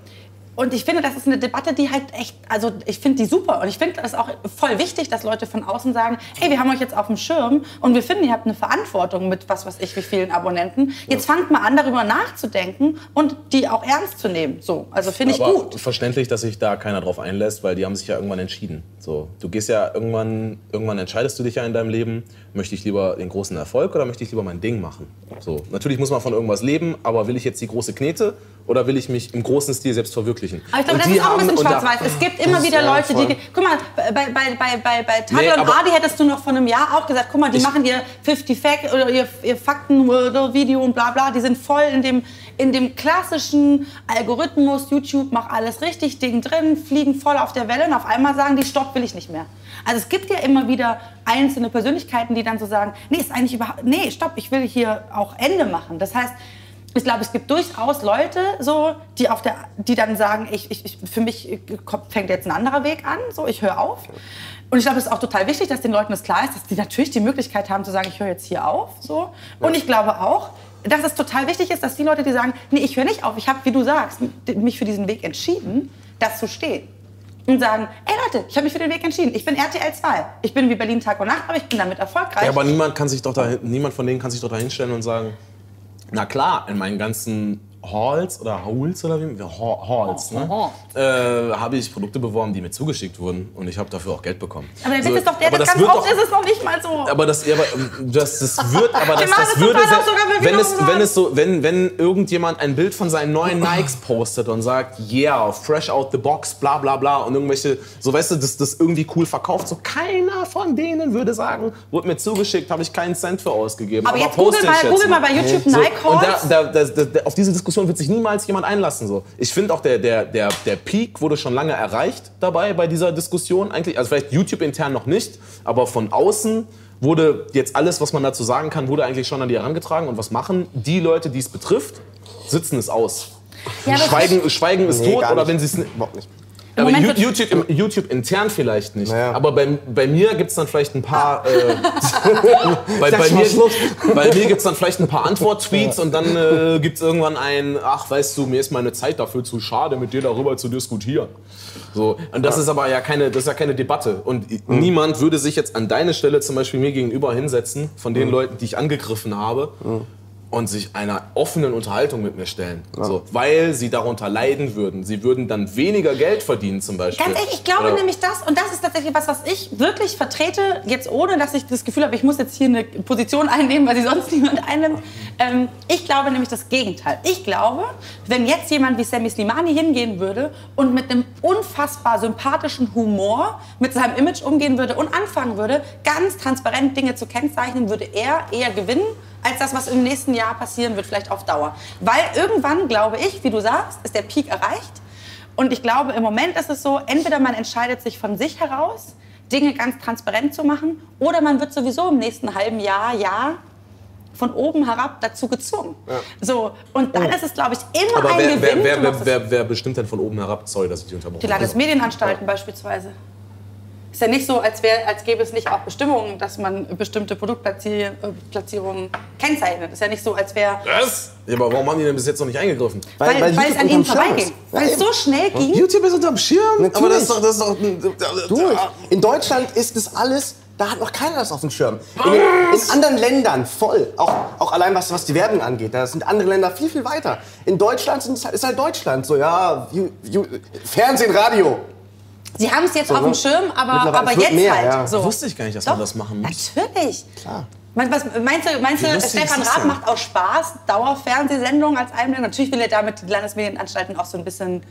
und ich finde, das ist eine Debatte, die halt echt, also ich finde die super. Und ich finde das auch voll wichtig, dass Leute von außen sagen, hey, wir haben euch jetzt auf dem Schirm und wir finden, ihr habt eine Verantwortung mit was weiß ich, wie vielen Abonnenten. Jetzt fangt mal an, darüber nachzudenken und die auch ernst zu nehmen. So, also finde ich Aber gut. verständlich, dass sich da keiner drauf einlässt, weil die haben sich ja irgendwann entschieden. So, du gehst ja irgendwann, irgendwann entscheidest du dich ja in deinem Leben, möchte ich lieber den großen Erfolg oder möchte ich lieber mein Ding machen? So, natürlich muss man von irgendwas leben, aber will ich jetzt die große Knete oder will ich mich im großen Stil selbst verwirklichen? Aber ich glaube, Und das ist auch ein bisschen schwarz-weiß. Es gibt immer ist wieder ja Leute, voll. die. Guck mal, bei, bei, bei, bei, bei Tadja Nee, und Adi hättest du noch vor einem Jahr auch gesagt, guck mal, die machen ihr 50 Fact oder ihr, ihr Fakten-Video und bla bla. Die sind voll in dem, in dem klassischen Algorithmus, YouTube, mach alles richtig, Ding drin, fliegen voll auf der Welle und auf einmal sagen die, stopp, will ich nicht mehr. Also es gibt ja immer wieder einzelne Persönlichkeiten, die dann so sagen, nee, ist eigentlich überhaupt, nee, stopp, ich will hier auch Ende machen. Das heißt, ich glaube, es gibt durchaus Leute, so, die, auf der, die dann sagen, ich, ich, für mich fängt jetzt ein anderer Weg an, so, ich höre auf. Und ich glaube, es ist auch total wichtig, dass den Leuten das klar ist, dass die natürlich die Möglichkeit haben zu sagen, ich höre jetzt hier auf. So. Und ich glaube auch, dass es total wichtig ist, dass die Leute, die sagen, nee, ich höre nicht auf, ich habe, wie du sagst, mich für diesen Weg entschieden, das zu stehen. Und sagen, ey Leute, ich habe mich für den Weg entschieden. Ich bin RTL 2. Ich bin wie Berlin Tag und Nacht, aber ich bin damit erfolgreich. Ja, aber niemand kann sich doch da, niemand von denen kann sich doch da hinstellen und sagen, na klar, in meinen ganzen Halls oder Hauls oder wie? Ha- Halls, ne? Äh, habe ich Produkte beworben, die mir zugeschickt wurden und ich habe dafür auch Geld bekommen. aber der So, Witz ist doch der, aber das ganz oft doch- ist es noch nicht mal so. aber das, ja, aber ähm, das, das wird, aber das, das das würde, bei wenn es, wenn es so, wenn, wenn irgendjemand ein Bild von seinen neuen Nikes postet und sagt, yeah, fresh out the box, bla bla bla und irgendwelche, so weißt du, das, das irgendwie cool verkauft, so keiner von denen würde sagen, wurde mir zugeschickt, habe ich keinen Cent für ausgegeben. aber jetzt google mal, google mal bei YouTube so, Nike und Halls. da, da, da, da, auf diese Diskussion wird sich niemals jemand einlassen. So. Ich finde auch, der, der, der, der Peak wurde schon lange erreicht dabei bei dieser Diskussion. Eigentlich, also vielleicht YouTube intern noch nicht, aber von außen wurde jetzt alles, was man dazu sagen kann, wurde eigentlich schon an die herangetragen. Und was machen die Leute, die es betrifft? Sitzen es aus. Ja, Schweigen, Schweigen ist Nee, tot oder wenn sie es Überhaupt nicht. Aber Moment YouTube, im- YouTube intern vielleicht nicht. Naja. Aber bei, bei mir gibt es dann vielleicht ein paar. Äh, bei, bei, mir, bei mir gibt es dann vielleicht ein paar Antwort-Tweets und dann äh, gibt es irgendwann ein: Ach, weißt du, mir ist meine Zeit dafür zu schade, mit dir darüber zu diskutieren. So, und das ist aber ja keine, das ist ja keine Debatte. Und Mhm. niemand würde sich jetzt an deine Stelle zum Beispiel mir gegenüber hinsetzen, von Mhm. den Leuten, die ich angegriffen habe. Und sich einer offenen Unterhaltung mit mir stellen. So, weil sie darunter leiden würden. Sie würden dann weniger Geld verdienen zum Beispiel. Ganz ehrlich, ich glaube Oder- nämlich das, und das ist tatsächlich was, was ich wirklich vertrete, jetzt ohne, dass ich das Gefühl habe, ich muss jetzt hier eine Position einnehmen, weil sie sonst niemand einnimmt. Ähm, ich glaube nämlich das Gegenteil. Ich glaube, wenn jetzt jemand wie Sammy Slimani hingehen würde und mit einem unfassbar sympathischen Humor mit seinem Image umgehen würde und anfangen würde, ganz transparent Dinge zu kennzeichnen, würde er eher gewinnen, als das, was im nächsten Jahr passieren wird, vielleicht auf Dauer. Weil irgendwann, glaube ich, wie du sagst, ist der Peak erreicht. Und ich glaube, im Moment ist es so, entweder man entscheidet sich von sich heraus, Dinge ganz transparent zu machen, oder man wird sowieso im nächsten halben Jahr, Jahr von oben herab dazu gezwungen. So, und dann ist es, glaube ich, immer Aber ein wer, Gewinn. wer, wer, wer, wer bestimmt denn von oben herab? Sorry, dass ich dich unterbrochen die habe. Landesmedienanstalten beispielsweise. Ist ja nicht so, als, wär, als gäbe es nicht auch Bestimmungen, dass man bestimmte Produktplatzierungen kennzeichnet. Ist ja nicht so, als wäre Was? Ja, aber warum haben die denn bis jetzt noch nicht eingegriffen? Weil, weil, es YouTube an ihnen vorbeiging. ist. Weil es so schnell ging. YouTube ist unterm Schirm? Natürlich. Aber das ist doch... Das ist doch Du, in Deutschland ist das alles, da hat noch keiner das auf dem Schirm. In, den, in anderen Ländern voll. Auch, auch allein was, was die Werbung angeht. Da sind andere Länder viel, viel weiter. In Deutschland sind, es halt- ist halt Deutschland so, ja, Ju- Ju- Fernsehen, Radio. Sie haben es jetzt So, auf dem ne? Schirm, aber, aber jetzt mehr, halt. ja. So. Wusste ich gar nicht, dass Doch, man das machen muss. Natürlich. Klar. Man- Was, meinst du, meinst du Stefan das Raab macht aus Spaß Dauerfernsehsendungen als Einblendung? Natürlich will er damit die Landesmedienanstalten auch so ein bisschen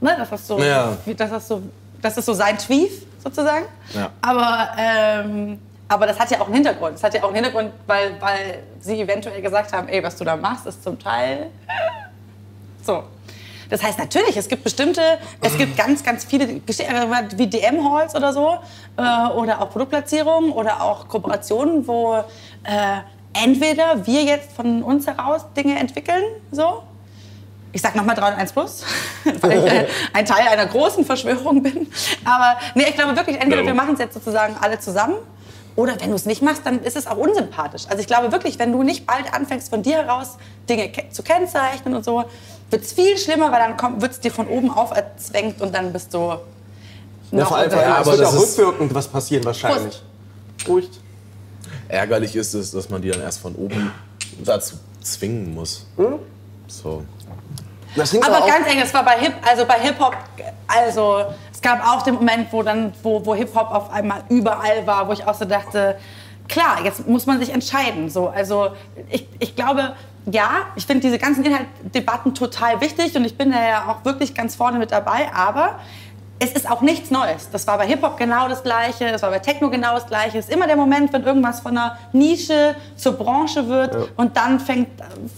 ne, dass das so, Ja. dass das so, das ist so sein Tweet sozusagen. Ja. Aber, ähm, aber das hat ja auch einen Hintergrund. Das hat ja auch einen Hintergrund, weil, weil sie eventuell gesagt haben, ey, was du da machst, ist zum Teil so. Das heißt natürlich, es gibt bestimmte, es gibt ganz, ganz viele wie DM-Halls oder so äh, oder auch Produktplatzierungen oder auch Kooperationen, wo äh, entweder wir jetzt von uns heraus Dinge entwickeln, so. Ich sag nochmal 301 plus, weil ich äh, ein Teil einer großen Verschwörung bin. Aber nee, ich glaube wirklich, entweder wir machen es jetzt sozusagen alle zusammen oder wenn du es nicht machst, dann ist es auch unsympathisch. Also ich glaube wirklich, wenn du nicht bald anfängst, von dir heraus Dinge zu kennzeichnen und so, wird es viel schlimmer, weil dann wird es dir von oben auferzwängt und dann bist du Ja, noch vor allem, Ja, es aber wird das auch ist- rückwirkend was passieren wahrscheinlich. Ruhig. Ärgerlich ist es, dass man die dann erst von oben dazu zwingen muss. So. Das hing Aber ganz eng, es war bei Hip, also bei Hip Hop, also es gab auch den Moment, wo dann, wo, wo Hip Hop auf einmal überall war, wo ich auch so dachte, klar, jetzt muss man sich entscheiden. So, also ich, ich glaube, ja, ich finde diese ganzen Inhaltsdebatten total wichtig und ich bin da ja auch wirklich ganz vorne mit dabei, aber es ist auch nichts Neues. Das war bei Hip-Hop genau das Gleiche, es war bei Techno genau das Gleiche. Es ist immer der Moment, wenn irgendwas von einer Nische zur Branche wird und dann fängt,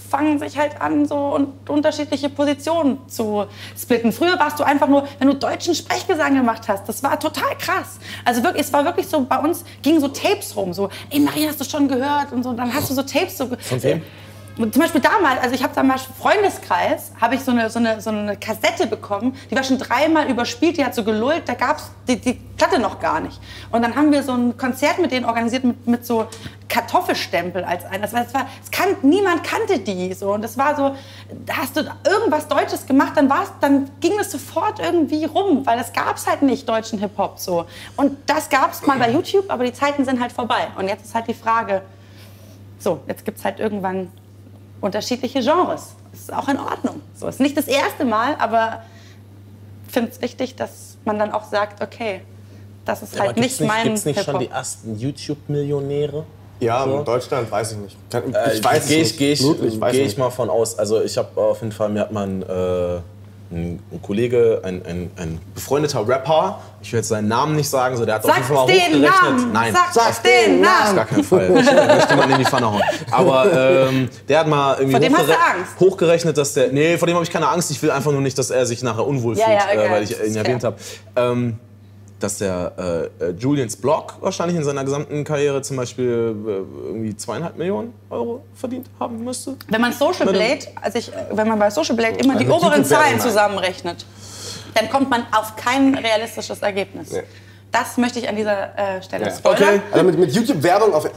fangen sich halt an, so un unterschiedliche Positionen zu splitten. Früher warst du einfach nur, wenn du deutschen Sprechgesang gemacht hast, das war total krass. Also wirklich, es war wirklich so, bei uns gingen so Tapes rum, so, ey Maria, hast du schon gehört? Und so, dann hast du so Tapes so. Von wem? Zum Beispiel damals, also ich habe damals Freundeskreis, habe ich so eine, so, eine, so eine Kassette bekommen, die war schon dreimal überspielt, die hat so gelullt, da gab es die, die Platte noch gar nicht. Und dann haben wir so ein Konzert mit denen organisiert mit, mit so Kartoffelstempel als ein. Das war, das war, das kan niemand kannte die so und das war so, da hast du irgendwas Deutsches gemacht, dann war's, dann ging es sofort irgendwie rum, weil es gab es halt nicht deutschen Hip Hop so. Und das gab es mal bei YouTube, aber die Zeiten sind halt vorbei. Und jetzt ist halt die Frage, so, jetzt gibt es halt irgendwann unterschiedliche Genres. Das ist auch in Ordnung. So, ist nicht das erste Mal, aber ich finde es wichtig, dass man dann auch sagt, okay, das ist halt nicht mein gibt's nicht schon die ersten YouTube-Millionäre? Ja, So. in Deutschland weiß ich nicht. Kann, Äh, ich weiß es Gehe ich, nicht. geh ich, geh ich nicht. mal von aus. Also ich habe auf jeden Fall, mir hat man äh, ein, ein Kollege, ein, ein, ein befreundeter Rapper, ich will jetzt seinen Namen nicht sagen, so der hat auf jeden Fall mal den hochgerechnet. Namen! Nein, Sag, Sag den den auf Namen! gar keinen Fall. Ich möchte man in die Pfanne hauen. Aber ähm, der hat mal irgendwie Vor dem hochgere- hochgerechnet, dass der. Nee, vor dem habe ich keine Angst. Ich will einfach nur nicht, dass er sich nachher unwohl Ja, fühlt, ja, okay. äh, weil ich ihn erwähnt habe. Ähm, dass der äh, äh, Julians Blog wahrscheinlich in seiner gesamten Karriere zum Beispiel äh, irgendwie zweieinhalb Millionen Euro verdient haben müsste. Wenn man Social Blade, also ich, äh, wenn man bei Social Blade immer die oberen Zahlen zusammenrechnet, dann kommt man auf kein realistisches Ergebnis. Nee. Das möchte ich an dieser äh, Stelle Ja. spoilern. Also mit, mit YouTube-Werbung auf.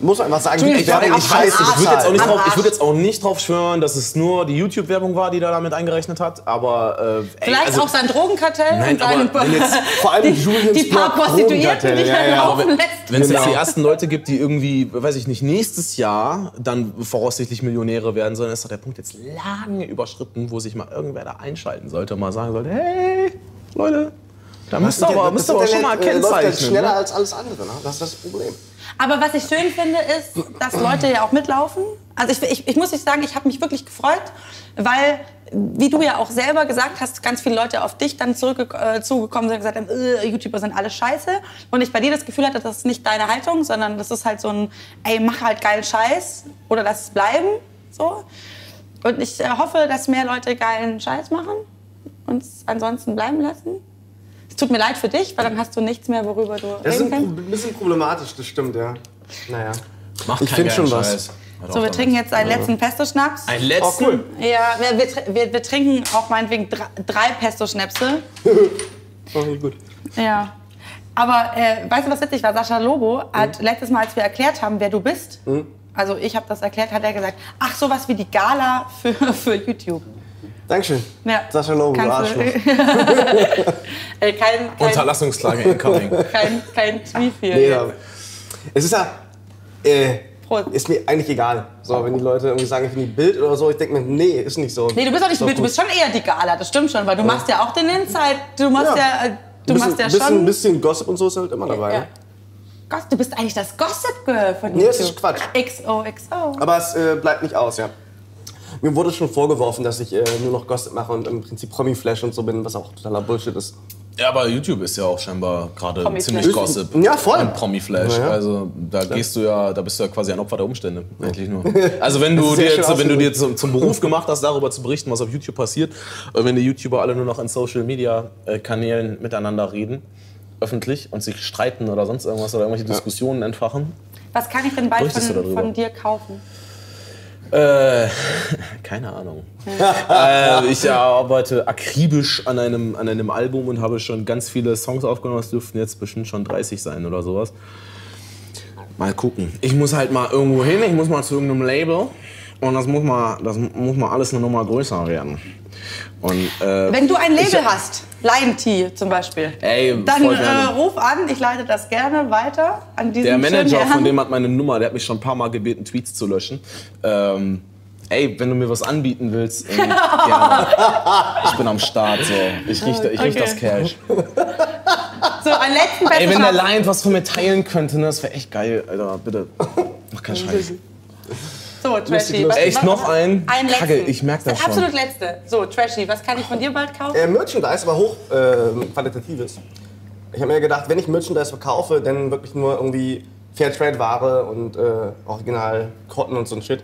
Muss man einfach sagen, YouTube-Werbung ich ist weiß, scheiße. ich würde jetzt, würd jetzt auch nicht drauf schwören, dass es nur die YouTube-Werbung war, die da damit eingerechnet hat, aber äh, ey, Vielleicht also, auch sein Drogenkartell Nein, und seine, jetzt vor allem die, Julians die paar Prostituierten, die ja, ja, laufen lässt. Wenn es jetzt Genau. die ersten Leute gibt, die irgendwie, weiß ich nicht, nächstes Jahr dann voraussichtlich Millionäre werden sollen, ist doch der Punkt jetzt lange überschritten, wo sich mal irgendwer da einschalten sollte und mal sagen sollte, hey, Leute, da ihr Das aber, müsst ihr aber schon mal äh, läuft jetzt kennzeichnen. schneller Ne? als alles andere. Ne? Das ist das Problem. Aber was ich schön finde, ist, dass Leute ja auch mitlaufen. Also ich, ich, ich muss nicht sagen, ich habe mich wirklich gefreut, weil, wie du ja auch selber gesagt hast, ganz viele Leute auf dich dann zurück, äh, zugekommen sind und gesagt haben, äh, YouTuber sind alle scheiße. Und ich bei dir das Gefühl hatte, das ist nicht deine Haltung, sondern das ist halt so ein, ey, mach halt geilen Scheiß oder lass es bleiben. So. Und ich äh, hoffe, dass mehr Leute geilen Scheiß machen und es ansonsten bleiben lassen. Es tut mir leid für dich, weil dann hast du nichts mehr, worüber du Das ist reden ein, kannst. Pro- ein bisschen problematisch, das stimmt, ja. Naja. Macht Ich keinen find schon was. Scheiß. So, wir trinken jetzt einen letzten Pesto-Schnaps. Einen Oh, letzten? cool. Ja, wir, wir, wir, wir trinken auch meinetwegen drei, drei Pesto-Schnäpse. Oh, gut. Ja. Aber äh, weißt du, was witzig war? Sascha Lobo Mhm. hat letztes Mal, als wir erklärt haben, wer du bist, also ich habe das erklärt, hat er gesagt, ach, sowas wie die Gala für, für YouTube. Dankeschön. Ja. Sascha Lobo, Arschloch. Äh, kein, kein, Unterlassungsklage incoming. kein, kein Tweet hier. Nee, ja. Es ist ja. Äh, ist mir eigentlich egal. So, wenn die Leute irgendwie sagen, ich bin die Bild oder so, ich denke mir, nee, ist nicht so. Nee, du bist auch nicht Ist Bild, du bist schon eher die Gala, das stimmt schon, weil du machst ja auch den Inside, du machst ja, Ja. äh, du bisschen, machst ja bisschen, schon... bisschen Gossip und so ist halt immer dabei. Ja. Ne? Du bist eigentlich das Gossip Girl von Nee, YouTube. das ist Quatsch. XOXO. Aber es äh, bleibt nicht aus, ja. Mir wurde schon vorgeworfen, dass ich äh, nur noch Gossip mache und im Prinzip Promi-Flash und so bin, was auch totaler Bullshit ist. Ja, aber YouTube ist ja auch scheinbar gerade ziemlich Gossip. Ja, voll. Und Promi-Flash. Ja, ja. Also da gehst du ja, da bist du ja quasi ein Opfer der Umstände. Eigentlich nur. Also wenn du dir jetzt, wenn du dir zum, zum Beruf gemacht hast, darüber zu berichten, was auf YouTube passiert, äh, wenn die YouTuber alle nur noch in Social Media äh, Kanälen miteinander reden, öffentlich und sich streiten oder sonst irgendwas oder irgendwelche Diskussionen entfachen. Was kann ich denn bald von, von dir kaufen? Äh, keine Ahnung. äh, ich arbeite akribisch an einem, an einem Album und habe schon ganz viele Songs aufgenommen. Es dürften jetzt bestimmt schon 30 sein oder sowas. Mal gucken. Ich muss halt mal irgendwo hin, ich muss mal zu irgendeinem Label. Und das muss mal, das muss mal alles eine Nummer größer werden. Und, äh, Wenn du ein Label ich- hast, Tea zum Beispiel, Ey, dann voll äh, gerne. ruf an, ich leite das gerne weiter an diesen Der Manager von dem hat meine Nummer, der hat mich schon ein paar Mal gebeten, Tweets zu löschen. Ähm, ey, wenn du mir was anbieten willst, ähm, gerne. Ich bin am Start, so. Ich riech, ich riech Okay. das Cash. So, einen letzten besten Ey, wenn der. Lion was von mir teilen könnte, ne, das wäre echt geil, Alter. Bitte. Mach keinen Scheiß. So, Trashy. was- Echt was- noch ein? Ein Kacke, letzten. ich merk das Der schon. Absolut letzte. So, Trashy, was kann ich von dir bald kaufen? Äh, Merchandise, aber hoch äh, qualitatives. Ich habe mir gedacht, wenn ich Merchandise verkaufe, dann wirklich nur irgendwie Fairtrade-Ware und äh, Original Cotton und so ein Shit.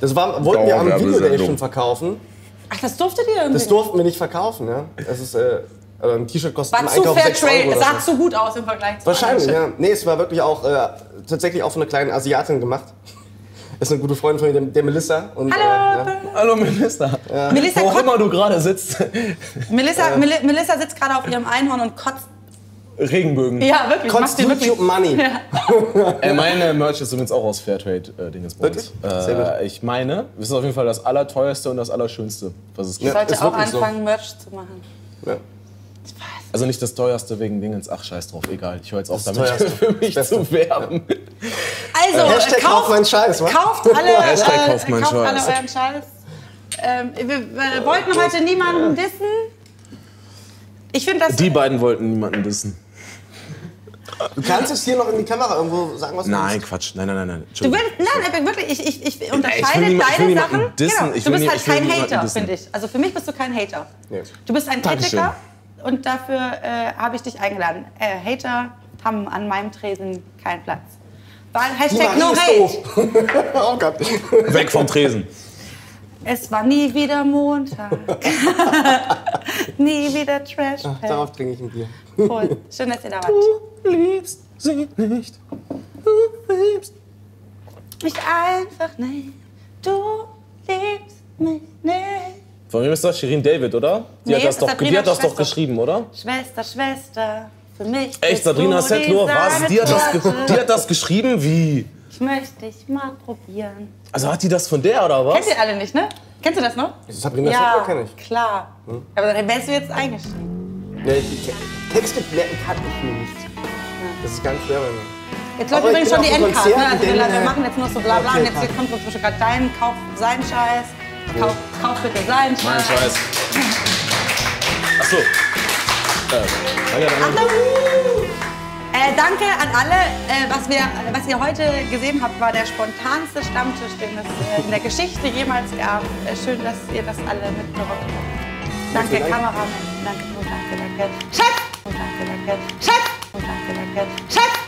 Das war, wollten wir am Video Day schon verkaufen. Ach, das durftet ihr irgendwie Das durften wir nicht verkaufen, ja. Das ist, äh, äh, ein T-Shirt kostet War zu Einkauf 6 Euro Fairtrade, oder sah so. zu gut aus im Vergleich zu Wahrscheinlich, anderen ja. Nee, es war wirklich auch äh, tatsächlich auch von einer kleinen Asiatin gemacht. Ist eine gute Freundin von mir, der, der Melissa. Und, Hallo, Äh, ja. Hallo, Minister. Melissa, Wo auch immer du gerade sitzt. Melissa, Meli- Melissa sitzt gerade auf ihrem Einhorn und kotzt. Regenbögen. Ja, wirklich. Kotzt. YouTube Money. Äh, meine Merch ist übrigens auch aus Fairtrade-Dingens Wirklich? Sehr gut. Äh, ich meine, das ist auf jeden Fall das allerteuerste und das allerschönste, was es Ich gibt. sollte ist auch wirklich so. anfangen, Merch zu machen. Ja. Also nicht das teuerste wegen Dingens. Ach, scheiß drauf, egal. Ich höre jetzt auf Das damit, teuerste. für mich zu werben. Also, Äh, Hashtag kauft, kauft meinen Scheiß, wa? Kauft alle, Hashtag äh, kauft meinen kauft alle Scheiß. euren Scheiß. Ähm, wir, wir wollten heute niemanden dissen. Ich finde das. Die beiden wollten niemanden dissen. Du kannst es hier noch in die Kamera irgendwo sagen, was du Nein, willst. Quatsch. Nein, nein, nein. nein. Du Entschuldigung. willst, nein, aber wirklich, ich, ich, ich ich unterscheide ich deine niemanden Sachen. dissen, Genau. ich Du bist nie- halt ich kein Hater, finde ich. Also für mich bist du kein Hater. Nee. Du bist ein Dankeschön. Kritiker und dafür äh, habe ich dich eingeladen. Äh, Hater haben an meinem Tresen keinen Platz. Weil Hashtag no hate. oh Gott. Weg vom Tresen. Es war nie wieder Montag. nie wieder Trash. Darauf trinke ich ein Bier. Voll. Schön, dass ihr da wart. Du liebst sie nicht. Du liebst. Mich einfach nicht. Du liebst mich nicht. Von wem ist das? Shirin David, oder? Die Nee, hat das, doch, die hat das doch geschrieben, oder? Schwester, Schwester, für mich. Echt, bist Sabrina Settler, was? Die hat, das die hat das geschrieben? Wie? Ich möchte dich mal probieren. Also hat die das von der, oder was? Kennt ihr alle nicht, ne? Kennst du das noch? Sabrina ja, Settler kenne ich. klar. Aber dann wärst du jetzt eingestiegen. Nee, die Te- Texte merken kann ich mir nicht. Das ist ganz schwer bei mir. Jetzt läuft ich übrigens schon die Endcard. Ne? Also wir, machen jetzt nur so bla bla. okay, und jetzt kommt Beispiel gerade dein, kauf seinen Scheiß. Kauf, kauf bitte seinen Mein Scheiß. Scheiß. Achso. Äh, danke, danke. Äh, danke an alle. Äh, was, wir, was ihr heute gesehen habt, war der spontanste Stammtisch, den es äh, in der Geschichte jemals gab. Äh, schön, dass ihr das alle mitgerockt habt. Danke, Dank. Kameramann. Danke, danke, danke. Chef! Danke, danke. Chef! Danke, danke. Chef!